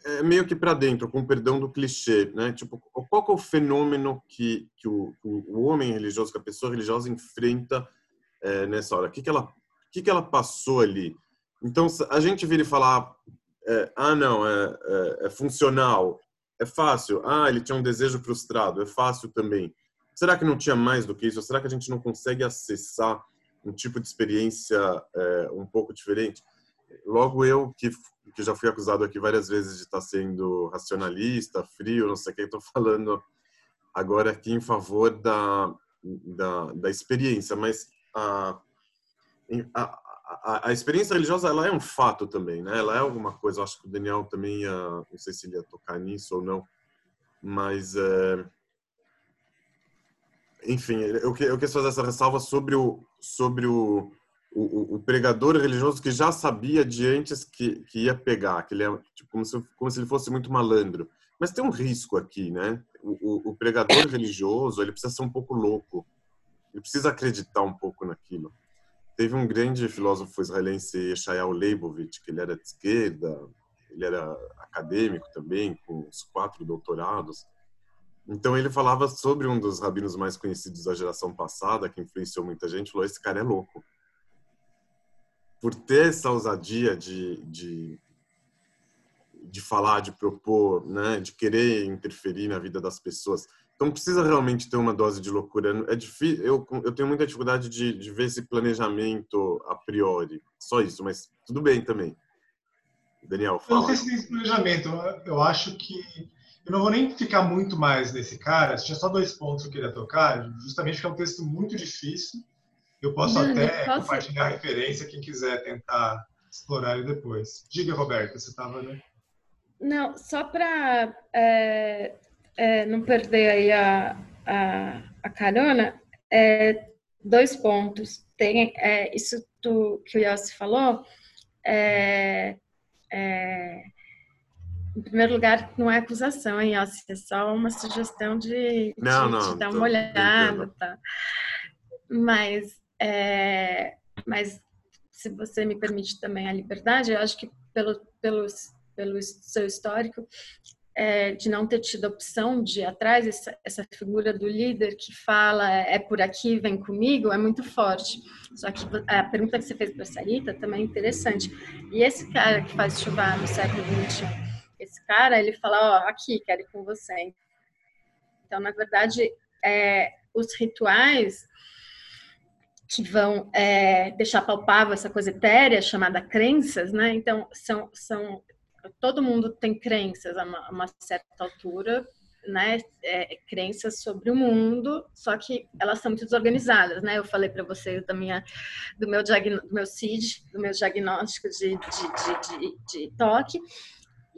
é, meio que para dentro, com perdão do clichê, né? Tipo, qual é o fenômeno que, que o, o, homem religioso, que a pessoa religiosa enfrenta é, nessa hora? O que, que, ela, o que, que ela passou ali? Então, a gente vira e falar, é, ah, não, é, é, é funcional, é fácil. Ah, ele tinha um desejo frustrado, é fácil também. Será que não tinha mais do que isso? Será que a gente não consegue acessar um tipo de experiência é, um pouco diferente? Logo eu, que, que já fui acusado aqui várias vezes de estar sendo racionalista, frio, não sei o que, estou falando agora aqui em favor da, da, da experiência, mas a, a, a, a, experiência religiosa ela é um fato também, né? Ela é alguma coisa. Acho que o Daniel também ia, não sei se ele ia tocar nisso ou não, mas é, enfim, eu, eu quis fazer essa ressalva sobre o sobre o, o, o, pregador religioso que já sabia de antes que, que ia pegar, que ele é tipo, como, se, como se ele fosse muito malandro. Mas tem um risco aqui, né? O, o, o pregador religioso ele precisa ser um pouco louco, ele precisa acreditar um pouco naquilo. Teve um grande filósofo israelense, Yeshayahu Leibovitch, que ele era de esquerda, ele era acadêmico também, com os quatro doutorados. Então ele falava sobre um dos rabinos mais conhecidos da geração passada, que influenciou muita gente, falou: esse cara é louco. Por ter essa ousadia de, de, de falar, de propor, né, de querer interferir na vida das pessoas, então precisa realmente ter uma dose de loucura. É difícil, eu, eu tenho muita dificuldade de, de ver esse planejamento a priori. Só isso, mas tudo bem também. Daniel, fala. Eu não sei se tem esse planejamento. Eu acho que eu não vou nem ficar muito mais nesse cara. Tinha só dois pontos que eu queria tocar, justamente porque é um texto muito difícil. Eu posso não, até posso... compartilhar a referência quem quiser tentar explorar ele depois. Diga, Roberta, você estava, né? Não, só para é, é, não perder aí a, a, a carona, é, dois pontos. Tem é, isso que o Yossi falou, é, é, em primeiro lugar, não é acusação, hein, Yossi? É só uma sugestão de, não, de, não, de dar uma olhada. Tá? Mas, é, mas, se você me permite também a liberdade, eu acho que pelo, pelo, pelo seu histórico, é, de não ter tido a opção de ir atrás, essa, essa, figura do líder que fala é por aqui, vem comigo, é muito forte. Só que a pergunta que você fez para a Sarita também é interessante. E esse cara que faz chuvar no século XXI, esse cara, ele fala, ó, aqui, quero ir com você. Então, na verdade, é, os rituais que vão é, deixar palpável essa coisa etérea chamada crenças, né? Então, são, são todo mundo tem crenças a uma, a uma certa altura, né, é, crenças sobre o mundo, só que elas são muito desorganizadas, né? Eu falei para vocês da minha, do meu do meu CID, do meu diagnóstico de, de, de, de, de toque,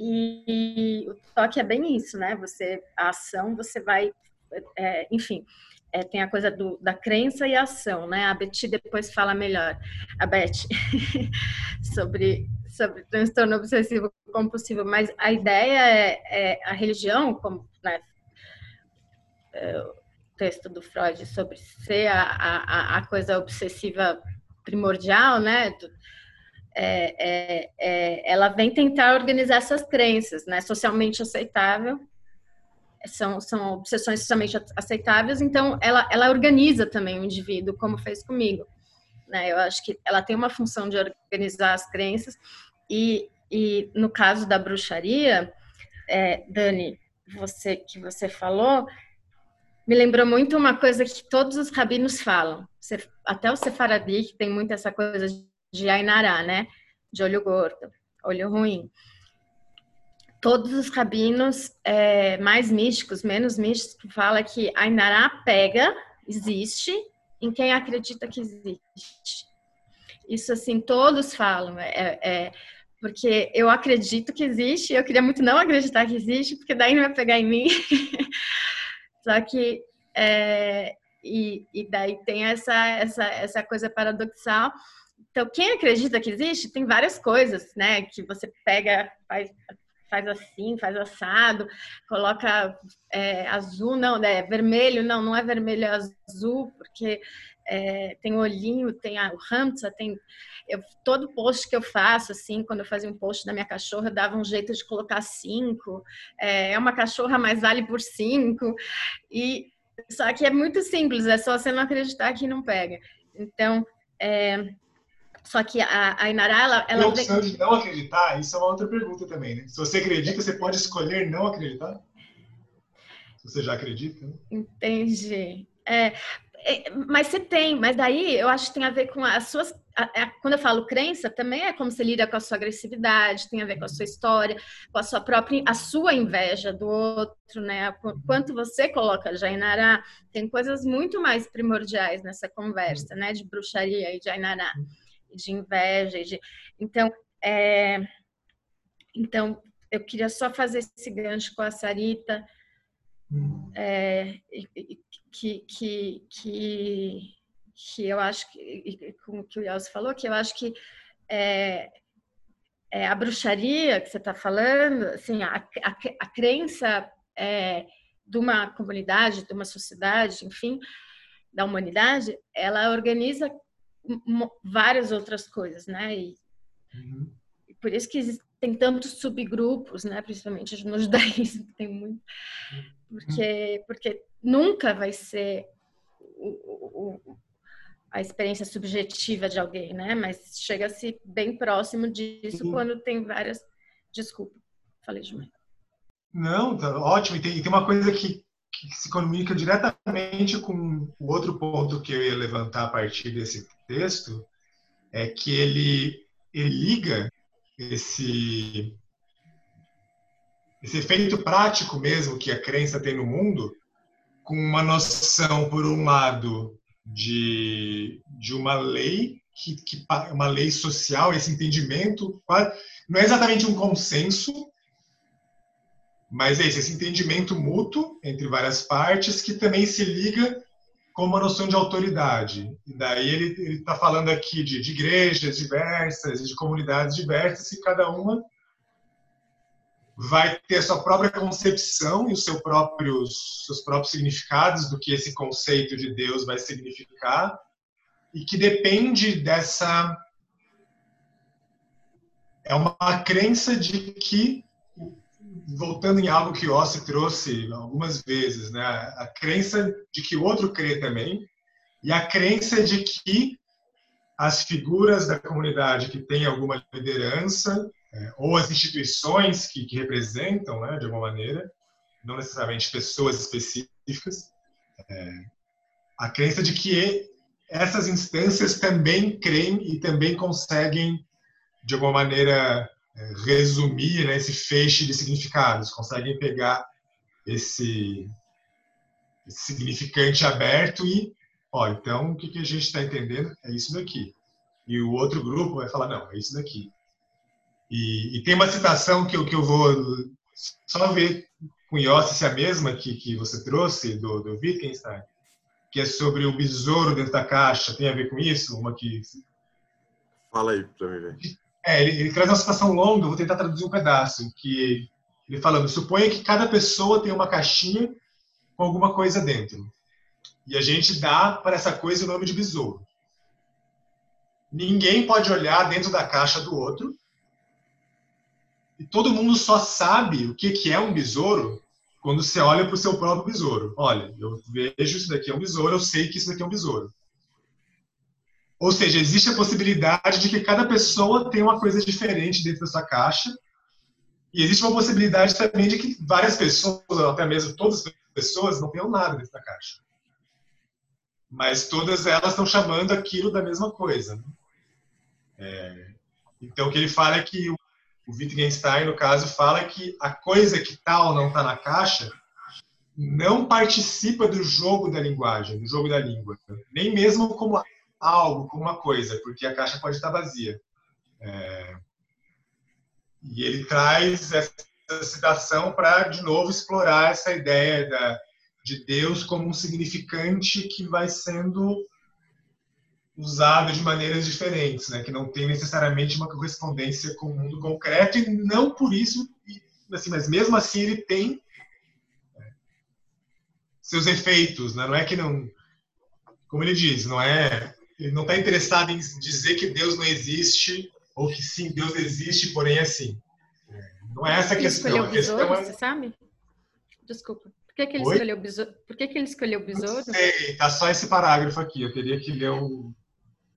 e, o toque é bem isso, né? Você a ação, você vai, é, enfim, é, tem a coisa do, da crença e ação, né? A Betty depois fala melhor, a Betty, *laughs* sobre sobre transtorno obsessivo compulsivo, mas a ideia é, é a religião, como né, é, o texto do Freud sobre ser a, a, a coisa obsessiva primordial, né? Do, é, é, é, ela vem tentar organizar essas crenças, né? Socialmente aceitável, são, são obsessões socialmente aceitáveis, então ela, ela organiza também o indivíduo, como fez comigo. Né? Eu acho que ela tem uma função de organizar as crenças e, e no caso da bruxaria, é, Dani, você que você falou, me lembrou muito uma coisa que todos os rabinos falam. Até o Sefaradi, que tem muito essa coisa de Ainará, né? De olho gordo, olho ruim. Todos os rabinos é, mais místicos, menos místicos, falam que Ainará pega, existe, em quem acredita que existe. Isso, assim, todos falam. É, é, porque eu acredito que existe, eu queria muito não acreditar que existe, porque daí não vai pegar em mim. *laughs* Só que é, e, e, daí tem essa, essa, essa coisa paradoxal. Então, quem acredita que existe, tem várias coisas, né? Que você pega, faz, faz assim, faz assado, coloca é, azul, não, é vermelho, não, não é vermelho, é azul, porque é, tem o olhinho, tem a, o Hamza, tem eu, todo post que eu faço, assim, quando eu fazia um post da minha cachorra, eu dava um jeito de colocar cinco, é, é uma cachorra, mais vale por cinco, e só que é muito simples, é só você não acreditar que não pega. Então, é, só que a, a Inara, ela... ela a opção de não acreditar, isso é uma outra pergunta também, né? Se você acredita, você pode escolher não acreditar? Se você já acredita, né? Entendi. É, é, mas você tem, mas daí eu acho que tem a ver com as suas. A, a, quando eu falo crença, também é como você lida com a sua agressividade, tem a ver com a sua história, com a sua própria, a sua inveja do outro, né? Quanto você coloca Jainará, tem coisas muito mais primordiais nessa conversa, né? De bruxaria e Jainará. De inveja. De... Então, é... então, eu queria só fazer esse gancho com a Sarita, é, que, que, que, que eu acho que, como que o Yelso falou, que eu acho que é, é, a bruxaria que você está falando, assim, a, a, a crença é, de uma comunidade, de uma sociedade, enfim, da humanidade, ela organiza várias outras coisas, né? E, uhum. por isso que existem tantos subgrupos, né? Principalmente no judaísmo tem muito, porque porque nunca vai ser o, o, a experiência subjetiva de alguém, né? Mas chega-se bem próximo disso uhum. quando tem várias. Desculpa, falei demais. Não, tá ótimo. E tem, e tem uma coisa que, que se comunica diretamente com o outro ponto que eu ia levantar a partir desse texto, é que ele, ele liga esse, esse efeito prático mesmo que a crença tem no mundo com uma noção, por um lado, de, de uma lei, que, que, uma lei social, esse entendimento, não é exatamente um consenso, mas é esse, entendimento mútuo entre várias partes que também se liga com uma noção de autoridade. E daí ele está falando aqui de, de, igrejas diversas, de comunidades diversas, e cada uma vai ter a sua própria concepção e os seu próprios, seus próprios significados do que esse conceito de Deus vai significar, e que depende dessa. É uma crença de que voltando em algo que Ossi trouxe algumas vezes, né? A crença de que o outro crê também e a crença de que as figuras da comunidade que têm alguma liderança é, ou as instituições que, que, representam, né, de alguma maneira, não necessariamente pessoas específicas, é, a crença de que essas instâncias também creem e também conseguem, de alguma maneira, resumir né, esse feixe de significados, conseguem pegar esse, esse significante aberto e, ó, então o que, que a gente está entendendo é isso daqui. E o outro grupo vai falar, não, é isso daqui. E, e tem uma citação que eu, que eu vou só ver com Yossi se é a mesma que, que você trouxe, do, do Wittgenstein, que é sobre o besouro dentro da caixa. Tem a ver com isso? Uma que... Fala aí para mim ver. É, ele, ele, traz uma citação longa, vou tentar traduzir um pedaço, que ele falando, suponha que cada pessoa tem uma caixinha com alguma coisa dentro. E a gente dá para essa coisa o nome de besouro. Ninguém pode olhar dentro da caixa do outro. E todo mundo só sabe o que, que é um besouro quando você olha para o seu próprio besouro. Olha, eu vejo isso daqui é um besouro, eu sei que isso daqui é um besouro. Ou seja, existe a possibilidade de que cada pessoa tem uma coisa diferente dentro da sua caixa. E existe uma possibilidade também de que várias pessoas, ou até mesmo todas as pessoas, não tenham nada dentro da caixa. Mas todas elas estão chamando aquilo da mesma coisa. Né? É, então, o que ele fala é que o, Wittgenstein, no caso, fala que a coisa que tal não está na caixa não participa do jogo da linguagem, do jogo da língua. Nem mesmo como algo, com uma coisa, porque a caixa pode estar vazia. É... E ele traz essa citação para, de novo, explorar essa ideia da, de Deus como um significante que vai sendo usado de maneiras diferentes, né? que não tem necessariamente uma correspondência com o mundo concreto e não por isso, assim, mas mesmo assim ele tem é, seus efeitos, né? não é que não, como ele diz, não é ele não está interessado em dizer que Deus não existe ou que sim, Deus existe, porém é assim. Não é essa a questão. Escolheu o besouro, é... você sabe? Desculpa. Por que, que ele Oi? escolheu o besouro? Por que, que ele escolheu o besouro? Não sei, tá só esse parágrafo aqui. Eu teria que ler o.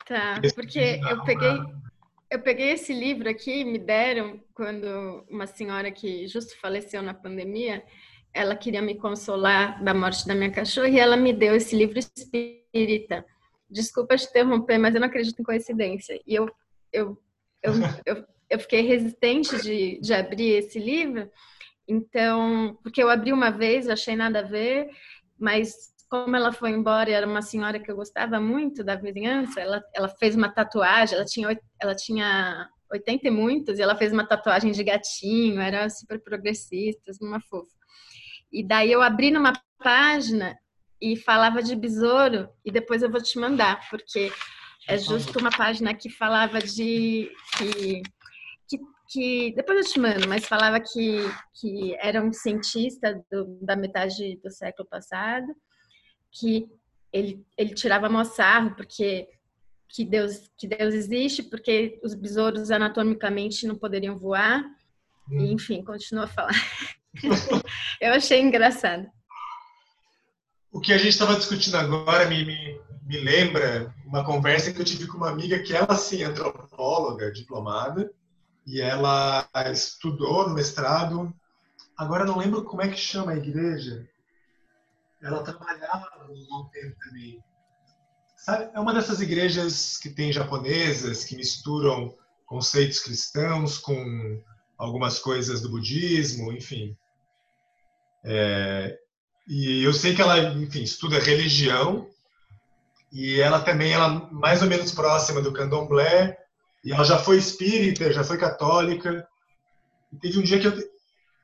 Tá, porque eu peguei, eu peguei esse livro aqui, me deram quando uma senhora que justo faleceu na pandemia, ela queria me consolar da morte da minha cachorra e ela me deu esse livro espírita desculpa te interromper, mas eu não acredito em coincidência. E eu, eu, eu, *laughs* eu, eu fiquei resistente de, de abrir esse livro, então, porque eu abri uma vez, achei nada a ver, mas como ela foi embora e era uma senhora que eu gostava muito da vizinhança, ela, ela fez uma tatuagem, ela tinha, ela tinha 80 e muitos, e ela fez uma tatuagem de gatinho, era super progressista, uma fofa. E daí eu abri numa página e falava de besouro, e depois eu vou te mandar, porque é justo uma página que falava de que, que, que depois eu te mando, mas falava que, que era um cientista do, da metade do século passado, que ele, ele tirava moçarro porque que Deus que Deus existe, porque os besouros anatomicamente não poderiam voar. E, hum. enfim, continua a falar. *laughs* eu achei engraçado. O que a gente estava discutindo agora me, me, me, lembra uma conversa que eu tive com uma amiga que ela, sim, é antropóloga, diplomada, e ela estudou no mestrado. Agora não lembro como é que chama a igreja. Ela trabalhava no tempo também. Sabe, é uma dessas igrejas que tem japonesas, que misturam conceitos cristãos com algumas coisas do budismo, enfim. É, e eu sei que ela, enfim, estuda religião e ela também ela mais ou menos próxima do candomblé e ela já foi espírita, já foi católica. E teve um dia que eu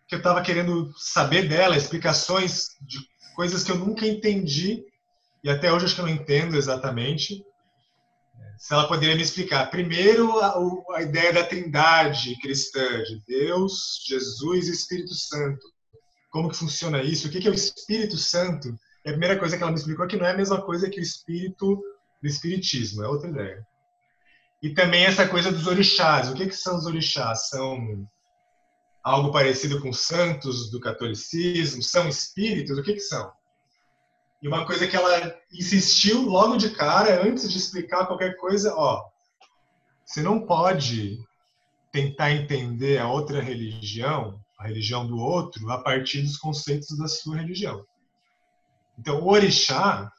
que eu estava querendo saber dela explicações de coisas que eu nunca entendi e até hoje acho que eu não entendo exatamente. Se ela poderia me explicar, primeiro a, a ideia da Trindade cristã de Deus, Jesus e Espírito Santo como que funciona isso, o que é o Espírito Santo. E a primeira coisa que ela me explicou é que não é a mesma coisa que o Espírito do Espiritismo, é outra ideia. E também essa coisa dos orixás. O que, que são os orixás? São algo parecido com santos do catolicismo? São espíritos? O que, que são? E uma coisa que ela insistiu logo de cara, antes de explicar qualquer coisa, ó, você não pode tentar entender a outra religião a religião do outro a partir dos conceitos da sua religião. Então, o orixá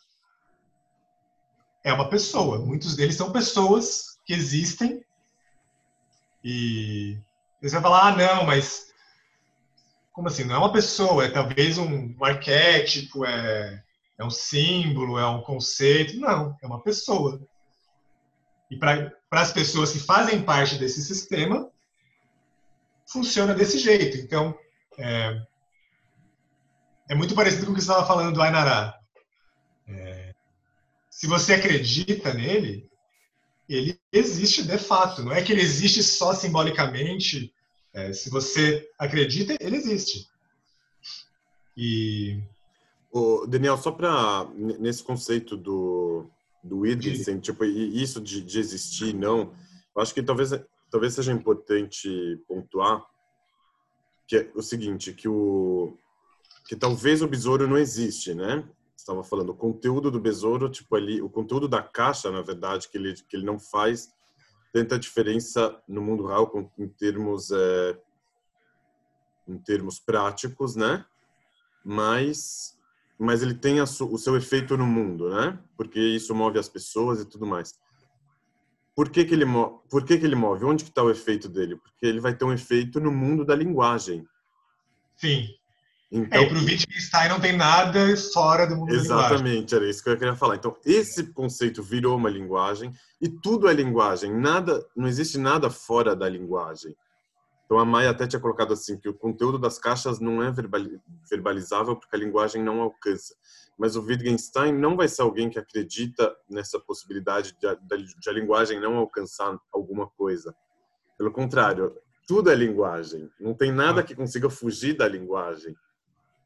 é uma pessoa. Muitos deles são pessoas que existem e você vai falar, ah, não, mas como assim? Não é uma pessoa, é talvez um, arquétipo, é, é um símbolo, é um conceito. Não, é uma pessoa. E para as pessoas que fazem parte desse sistema, funciona desse jeito. Então, é, é muito parecido com o que você estava falando do Ainará. É, se você acredita nele, ele existe de fato. Não é que ele existe só simbolicamente. É, se você acredita, ele existe. E o Daniel, só para nesse conceito do do Idrisen, tipo isso de, de existir, não. Eu acho que talvez talvez seja importante pontuar que é o seguinte, que o que talvez o besouro não existe, né? Estava falando o conteúdo do besouro, tipo ali, o conteúdo da caixa, na verdade, que ele que ele não faz tanta diferença no mundo real em termos é, em termos práticos, né? Mas mas ele tem o seu efeito no mundo, né? Porque isso move as pessoas e tudo mais. Por que, que, ele, por que, que ele move? Onde que está o efeito dele? Porque ele vai ter um efeito no mundo da linguagem. Sim. Então, é, para o Wittgenstein não tem nada fora do mundo Exatamente, da linguagem. Exatamente, era isso que eu queria falar. Então, esse conceito virou uma linguagem e tudo é linguagem. Nada, não existe nada fora da linguagem. Então, a Maia até tinha colocado assim que o conteúdo das caixas não é verbalizável porque a linguagem não alcança mas o Wittgenstein não vai ser alguém que acredita nessa possibilidade de a, de a linguagem não alcançar alguma coisa. Pelo contrário, tudo é linguagem. Não tem nada que consiga fugir da linguagem.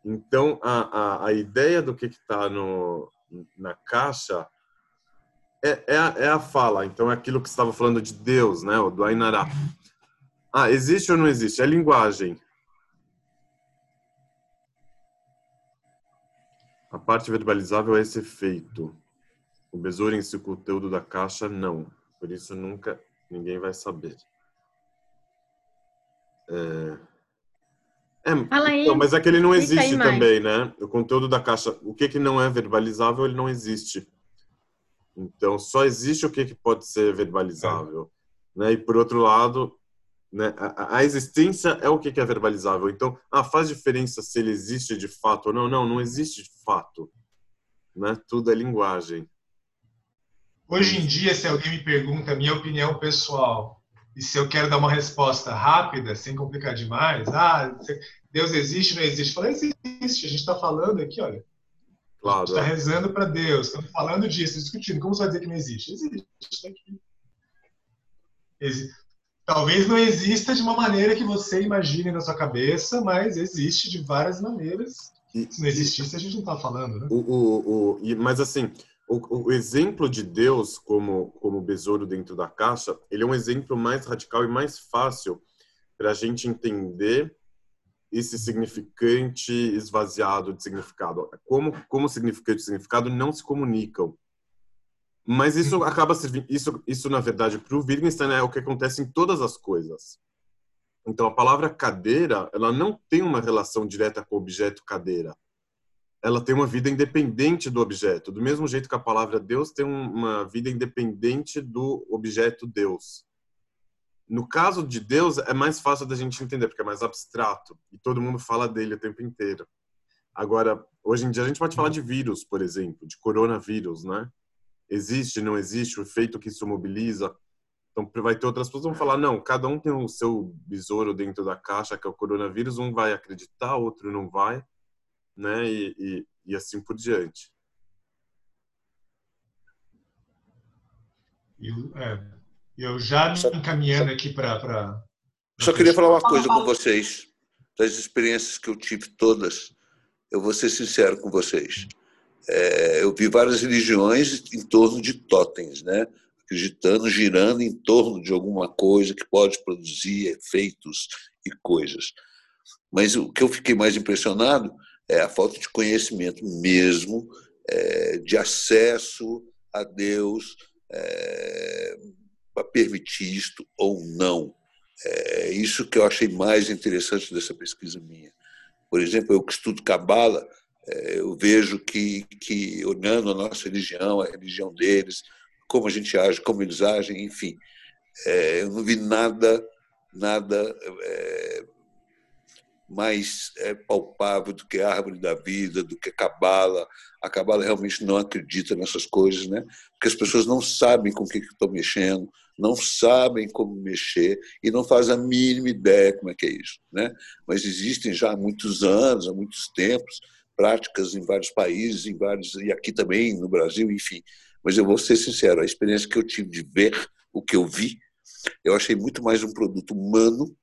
Então, a, a, a ideia do que está na caixa é, é, a, é a fala. Então, é aquilo que estava falando de Deus, né? do Ainará. Ah, existe ou não existe? É linguagem. A parte verbalizável é esse efeito. O besouro em si, o conteúdo da caixa, não. Por isso, nunca ninguém vai saber. É... É, então, mas é que ele não existe também, né? O conteúdo da caixa, o que, que não é verbalizável, ele não existe. Então, só existe o que, que pode ser verbalizável. É. Né? E, por outro lado, né? A, a, existência é o que é verbalizável. Então, ah, faz diferença se ele existe de fato ou não. Não, não existe de fato. né? Tudo é linguagem. Hoje em dia, se alguém me pergunta a minha opinião pessoal, e se eu quero dar uma resposta rápida, sem complicar demais, ah, Deus existe, não existe? Fala, existe. A gente está falando aqui, olha. Claro. Está rezando para Deus, estamos falando disso, discutindo. Como você vai dizer que não existe? Existe. Tá existe. Talvez não exista de uma maneira que você imagine na sua cabeça, mas existe de várias maneiras. Se não existisse, a gente não está falando, né? O, o, o, mas assim, o, o, exemplo de Deus como como besouro dentro da caixa, ele é um exemplo mais radical e mais fácil para a gente entender esse significante esvaziado de significado. Como como significante e significado não se comunicam. Mas isso acaba servindo, isso, isso na verdade, para o Wittgenstein é o que acontece em todas as coisas. Então, a palavra cadeira, ela não tem uma relação direta com o objeto cadeira. Ela tem uma vida independente do objeto, do mesmo jeito que a palavra Deus tem uma vida independente do objeto Deus. No caso de Deus, é mais fácil da gente entender, porque é mais abstrato e todo mundo fala dele o tempo inteiro. Agora, hoje em dia a gente pode falar de vírus, por exemplo, de coronavírus, né? Existe, não existe, o efeito que isso mobiliza. Então, vai ter outras pessoas que vão falar, não, cada um tem o seu besouro dentro da caixa, que é o coronavírus, um vai acreditar, outro não vai, né? E, e, e assim por diante. Eu, é, eu já me encaminhando aqui para... Só queria falar uma coisa com vocês, das experiências que eu tive todas. Eu vou ser sincero com vocês é, eu vi várias religiões em torno de totens, né? acreditando, girando em torno de alguma coisa que pode produzir efeitos e coisas. Mas o que eu fiquei mais impressionado é a falta de conhecimento mesmo, é, de acesso a Deus é, para permitir isto ou não. É isso que eu achei mais interessante dessa pesquisa minha. Por exemplo, eu que estudo Cabala, eu vejo que, que, olhando a nossa religião, a religião deles, como a gente age, como eles agem, enfim, é, eu não vi nada, nada é, mais é, palpável do que a árvore da vida, do que a cabala. A cabala realmente não acredita nessas coisas, né? Porque as pessoas não sabem com o que estão mexendo, não sabem como mexer e não fazem a mínima ideia como é que é isso, né? Mas existem já há muitos anos, há muitos tempos, práticas em vários países, em vários e aqui também no Brasil, enfim. Mas eu vou ser sincero, a experiência que eu tive de ver o que eu vi, eu achei muito mais um produto humano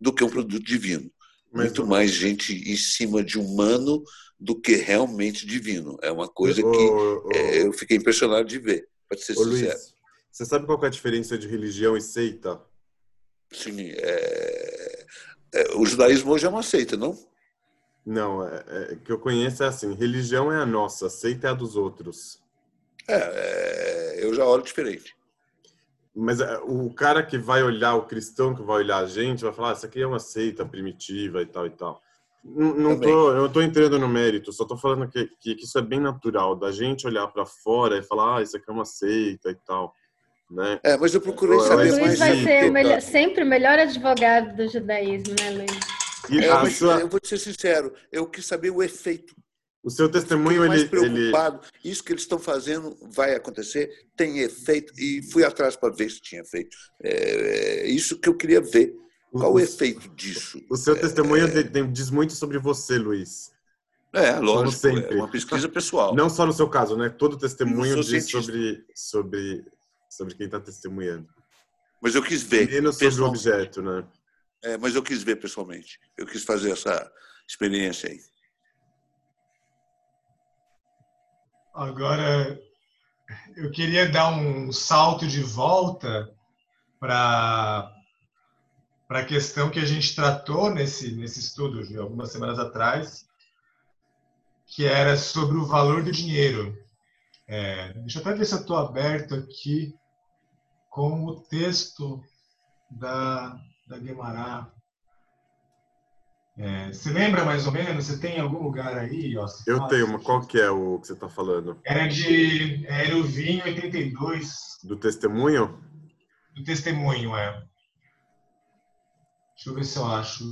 do que um produto divino. Mas muito mais gente em cima de humano do que realmente divino. É uma coisa que é, eu fiquei impressionado de ver, para ser sincero. Luiz, você sabe qual é a diferença de religião e seita? Sim, é, é, o judaísmo hoje é uma seita, não? Não, é, é, que eu conheço é assim: religião é a nossa, seita é a dos outros. É, é, eu já olho diferente. Mas é, o cara que vai olhar, o cristão que vai olhar a gente, vai falar: ah, isso aqui é uma seita primitiva e tal e tal. Não, não tô, eu não tô entrando no mérito, só tô falando que, que, que isso é bem natural, da gente olhar para fora e falar: ah, isso aqui é uma seita e tal. Né? É, mas eu procurei saber mais. Luiz vai ser o melhor, sempre o melhor advogado do judaísmo, né, Luiz? É, sua... Eu vou te ser sincero, eu quis saber o efeito. O seu testemunho, ele, preocupado. Ele... Isso que eles estão fazendo vai acontecer, tem efeito, e fui atrás para ver se tinha efeito. É, é isso que eu queria ver. Qual o, o efeito disso? O seu testemunho é... diz muito sobre você, Luiz. É, lógico, é uma pesquisa pessoal. Não só no seu caso, né? Todo testemunho diz sobre, sobre, sobre quem está testemunhando. Mas eu quis ver. Menos sobre o objeto, né? É, mas eu quis ver pessoalmente. Eu quis fazer essa experiência aí. Agora, eu queria dar um salto de volta para para a questão que a gente tratou nesse nesse estudo de algumas semanas atrás, que era sobre o valor do dinheiro. É, deixa eu até ver se eu estou aberto aqui com o texto da da Guemará. É, você lembra mais ou menos? Você tem algum lugar aí? Ó, eu fala, tenho, assim, mas qual que é o que você está falando? Era de era o vinho 82. Do testemunho? Do testemunho, é. Deixa eu ver se eu acho.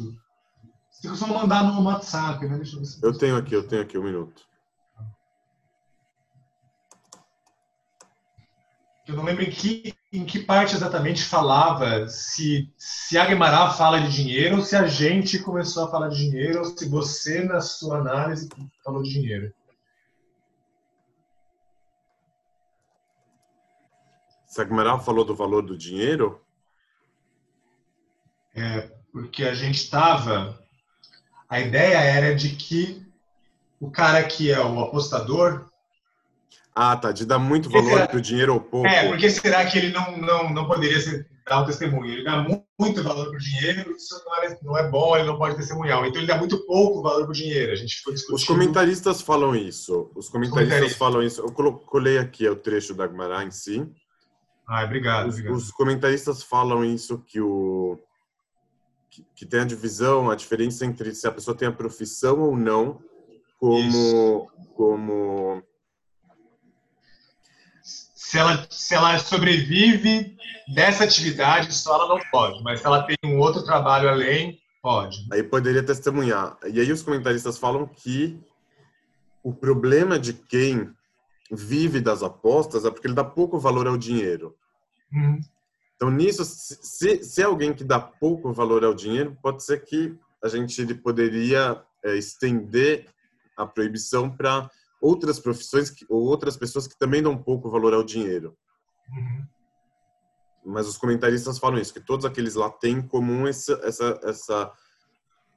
Você costuma mandar no WhatsApp, né? Deixa eu ver se eu, eu tenho aqui, eu tenho aqui um minuto. Eu não lembro em que em que parte exatamente falava se, se a Guimará fala de dinheiro ou se a gente começou a falar de dinheiro ou se você, na sua análise, falou de dinheiro. Se a Guimará falou do valor do dinheiro? É, porque a gente estava. A ideia era de que o cara que é o apostador ah, tá. De dar muito valor para o dinheiro ou pouco. É, porque será que ele não, não, não poderia ser, dar um testemunho? Ele dá muito valor para o dinheiro, isso não é, não é bom, ele não pode testemunhar. Então ele dá muito pouco valor para o dinheiro. A gente ficou discutindo. Os comentaristas falam isso. Os comentaristas, comentaristas. falam isso. Eu colei aqui o trecho da Guimarães em si. Ah, obrigado os, obrigado. os comentaristas falam isso que o que, que tem a divisão, a diferença entre se a pessoa tem a profissão ou não como isso. como se ela, se ela sobrevive dessa atividade, só ela não pode. Mas se ela tem um outro trabalho além, pode. Aí poderia testemunhar. E aí os comentaristas falam que o problema de quem vive das apostas é porque ele dá pouco valor ao dinheiro. Uhum. Então, nisso, se, se alguém que dá pouco valor ao dinheiro, pode ser que a gente ele poderia é, estender a proibição para outras profissões que, ou outras pessoas que também dão pouco valor ao dinheiro. Uhum. Mas os comentaristas falam isso, que todos aqueles lá têm em comum essa, essa, essa,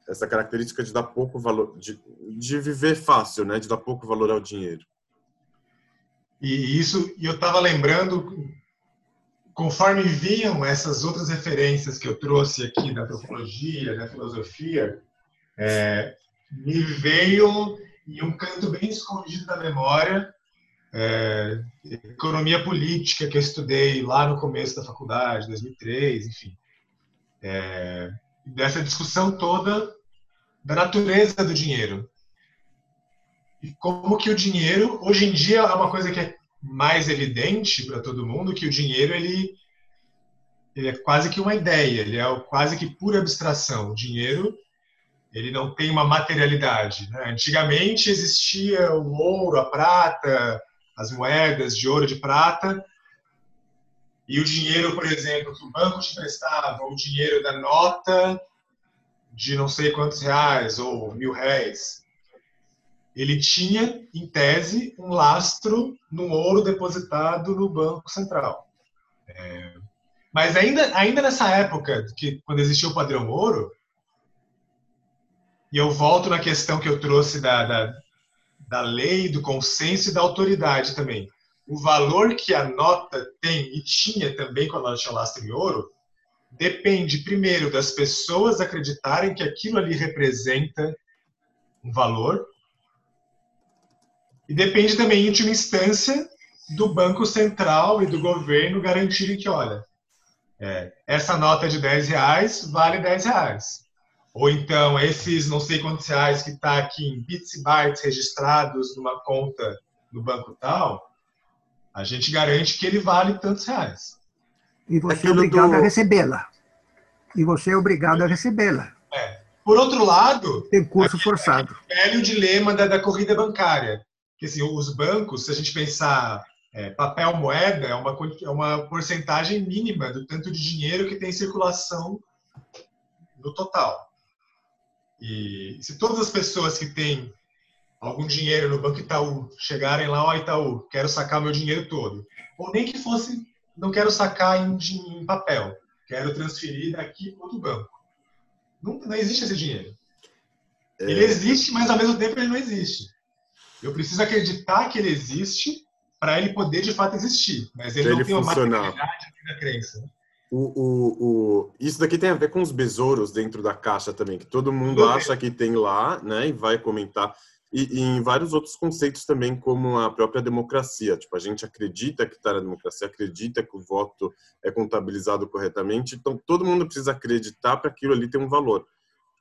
essa característica de dar pouco valor, de, de viver fácil, né? De dar pouco valor ao dinheiro. E isso, e eu estava lembrando, conforme vinham essas outras referências que eu trouxe aqui da antropologia, da filosofia, é, me veio e um canto bem escondido da memória, é, economia política que eu estudei lá no começo da faculdade, 2003, enfim. É, dessa discussão toda da natureza do dinheiro. E como que o dinheiro, hoje em dia, é uma coisa que é mais evidente para todo mundo, que o dinheiro ele, ele é quase que uma ideia, ele é quase que pura abstração. O dinheiro ele não tem uma materialidade. Né? Antigamente existia o ouro, a prata, as moedas de ouro, de prata, e o dinheiro, por exemplo, que o banco te prestava, o dinheiro da nota de não sei quantos reais ou mil réis, ele tinha, em tese, um lastro no ouro depositado no Banco Central. É... Mas ainda, ainda nessa época, que quando existia o padrão ouro, e eu volto na questão que eu trouxe da, da, da lei, do consenso e da autoridade também. O valor que a nota tem e tinha também quando ela tinha lastro em ouro depende, primeiro, das pessoas acreditarem que aquilo ali representa um valor e depende também, em última instância, do Banco Central e do governo garantirem que, olha, é, essa nota de 10 reais vale 10 reais. Ou então, esses não sei quantos reais que está aqui em bits e bytes registrados numa conta no banco tal, a gente garante que ele vale tantos reais. E você é obrigado do... a recebê-la. E você é obrigado a recebê-la. É. Por outro lado, tem curso forçado. É o velho dilema da, da corrida bancária. Que assim, os bancos, se a gente pensar é, papel moeda, é uma, é uma porcentagem mínima do tanto de dinheiro que tem em circulação no total. E se todas as pessoas que têm algum dinheiro no Banco Itaú chegarem lá, ó Itaú, quero sacar meu dinheiro todo. Ou nem que fosse, não quero sacar em, em papel, quero transferir daqui para outro banco. Não, não existe esse dinheiro. É... Ele existe, mas ao mesmo tempo ele não existe. Eu preciso acreditar que ele existe para ele poder de fato existir, mas ele pra não ele tem uma materialidade da crença. O, o, o, isso daqui tem a ver com os besouros dentro da caixa também, que todo mundo acha que tem lá, né, e vai comentar. E, e, em vários outros conceitos também, como a própria democracia. Tipo, a gente acredita que está na democracia, acredita que o voto é contabilizado corretamente, então todo mundo precisa acreditar para aquilo ali ter um valor.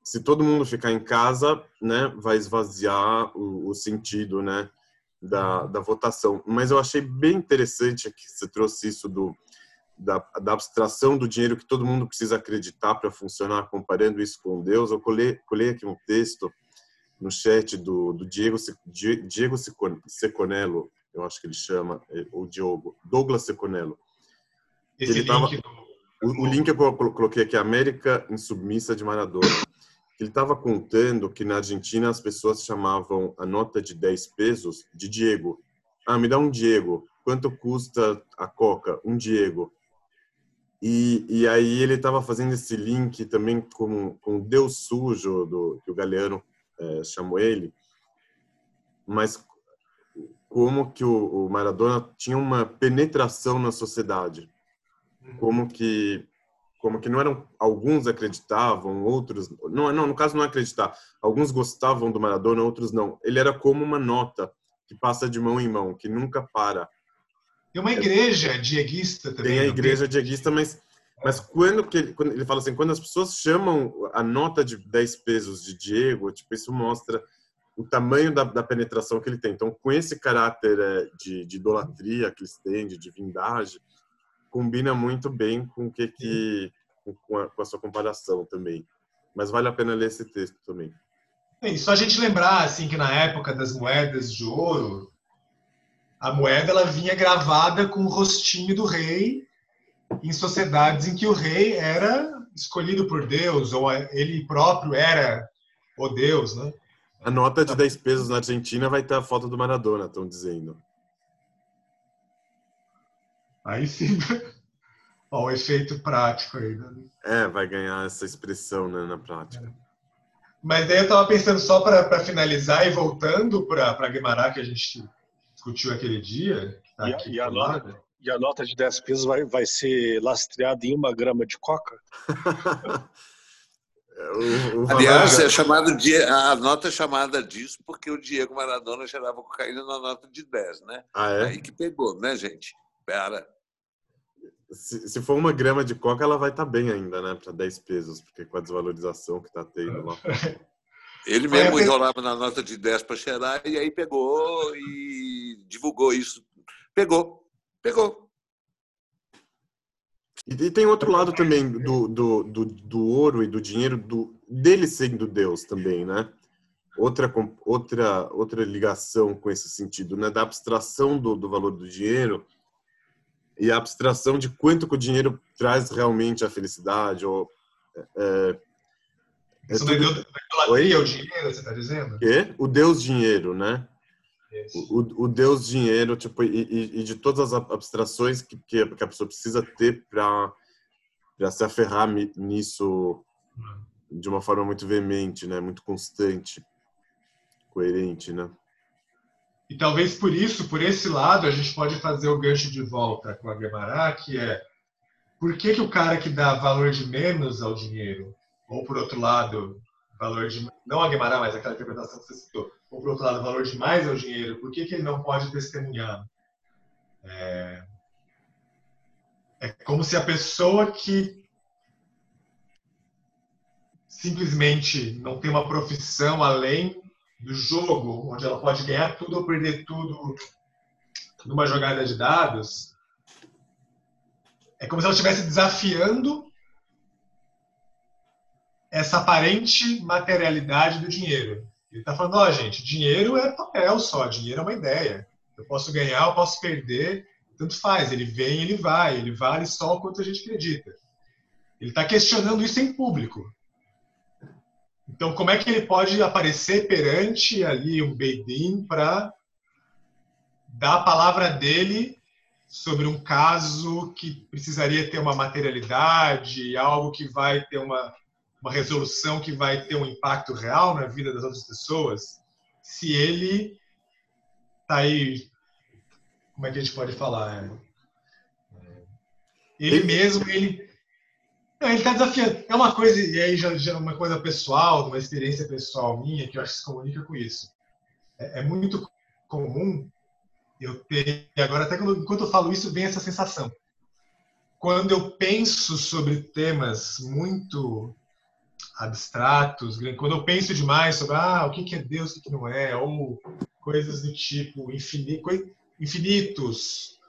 Se todo mundo ficar em casa, né, vai esvaziar o, o sentido, né, da, da votação. Mas eu achei bem interessante que você trouxe isso do da, da, abstração do dinheiro que todo mundo precisa acreditar para funcionar, comparando isso com Deus. Eu colei, colei aqui um texto no chat do, do Diego, Diego Seconello, eu acho que ele chama, o Diogo, Douglas Seconello. Esse ele link tava, o, o, link que eu coloquei aqui, América Insubmissa de Maradona. Ele estava contando que na Argentina as pessoas chamavam a nota de 10 pesos de Diego. Ah, me dá um Diego. Quanto custa a Coca? Um Diego. E, e aí ele estava fazendo esse link também com, com Deus Sujo, do, que o Galeano é, chamou ele. Mas como que o, o Maradona tinha uma penetração na sociedade. Como que como que não eram alguns acreditavam, outros não, não, no caso não acreditar. Alguns gostavam do Maradona, outros não. Ele era como uma nota que passa de mão em mão, que nunca para. Tem uma igreja dieguista também. Tem a igreja dieguista, mas mas quando que ele, quando ele fala assim, quando as pessoas chamam a nota de 10 pesos de Diego, tipo isso mostra o tamanho da, da penetração que ele tem. Então, com esse caráter é, de, de idolatria que eles têm, de divindade, combina muito bem com que, que com, a, com a sua comparação também. Mas vale a pena ler esse texto também. É, só a gente lembrar assim que na época das moedas de ouro, a moeda ela vinha gravada com o rostinho do rei em sociedades em que o rei era escolhido por Deus ou ele próprio era o Deus, né? A nota de 10 pesos na Argentina vai ter a foto do Maradona, estão dizendo. Aí sim. *laughs* Ó, o efeito prático aí. Né? É, vai ganhar essa expressão né, na prática. É. Mas daí eu estava pensando só para finalizar e voltando para Guimarães, que a gente discutiu aquele dia. Tá e, e, a nota, e, a nota, de 10 pesos vai, vai ser lastreada em uma grama de coca? *laughs* O, o Aliás, é chamado de, a nota é chamada disso porque o Diego Maradona cheirava cocaína na nota de 10, né? Ah, é? Aí que pegou, né, gente? Pera. Se, se for uma grama de coca, ela vai estar tá bem ainda, né? Para 10 pesos, porque com a desvalorização que está tendo lá. *laughs* Ele mesmo enrolava na nota de 10 para cheirar e aí pegou e divulgou isso. Pegou, pegou. E tem outro lado também do, do, do, do ouro e do dinheiro, do, dele sendo Deus também, né? Outra, outra, outra ligação com esse sentido, né? Da abstração do, do valor do dinheiro e a abstração de quanto que o dinheiro traz realmente a felicidade ou é, é Isso tudo... não é idolatria, o dinheiro, você está dizendo? Quê? O Deus dinheiro, né? O, o, Deus dinheiro, tipo, e, e, de todas as abstrações que, que a pessoa precisa ter para se aferrar nisso de uma forma muito veemente, né? Muito constante, coerente, né? E talvez por isso, por esse lado, a gente pode fazer o gancho de volta com a Guemará, que é por que, que o cara que dá valor de menos ao dinheiro, ou por outro lado, valor de não a Guemará, mas aquela interpretação que você citou, ou por outro lado, valor de mais ao dinheiro, por que, que ele não pode testemunhar? É, é como se a pessoa que simplesmente não tem uma profissão além do jogo, onde ela pode ganhar tudo ou perder tudo numa jogada de dados, é como se ela estivesse desafiando essa aparente materialidade do dinheiro. Ele está falando, ó, oh, gente, dinheiro é papel só, dinheiro é uma ideia. Eu posso ganhar, eu posso perder, tanto faz. Ele vem, ele vai, ele vale só o quanto a gente acredita. Ele está questionando isso em público. Então, como é que ele pode aparecer perante ali um Beidin para dar a palavra dele sobre um caso que precisaria ter uma materialidade, algo que vai ter uma, uma resolução que vai ter um impacto real na vida das outras pessoas, se ele está aí, como é que a gente pode falar? É, ele mesmo, ele ele está desafiando. É uma coisa, e aí já, já é uma coisa pessoal, uma experiência pessoal minha, que eu acho que se comunica com isso. É, é muito comum eu ter, e agora até quando, enquanto eu falo isso, vem essa sensação. Quando eu penso sobre temas muito abstratos, quando eu penso demais sobre ah, o que é Deus, o que não é, ou coisas do tipo infinitos,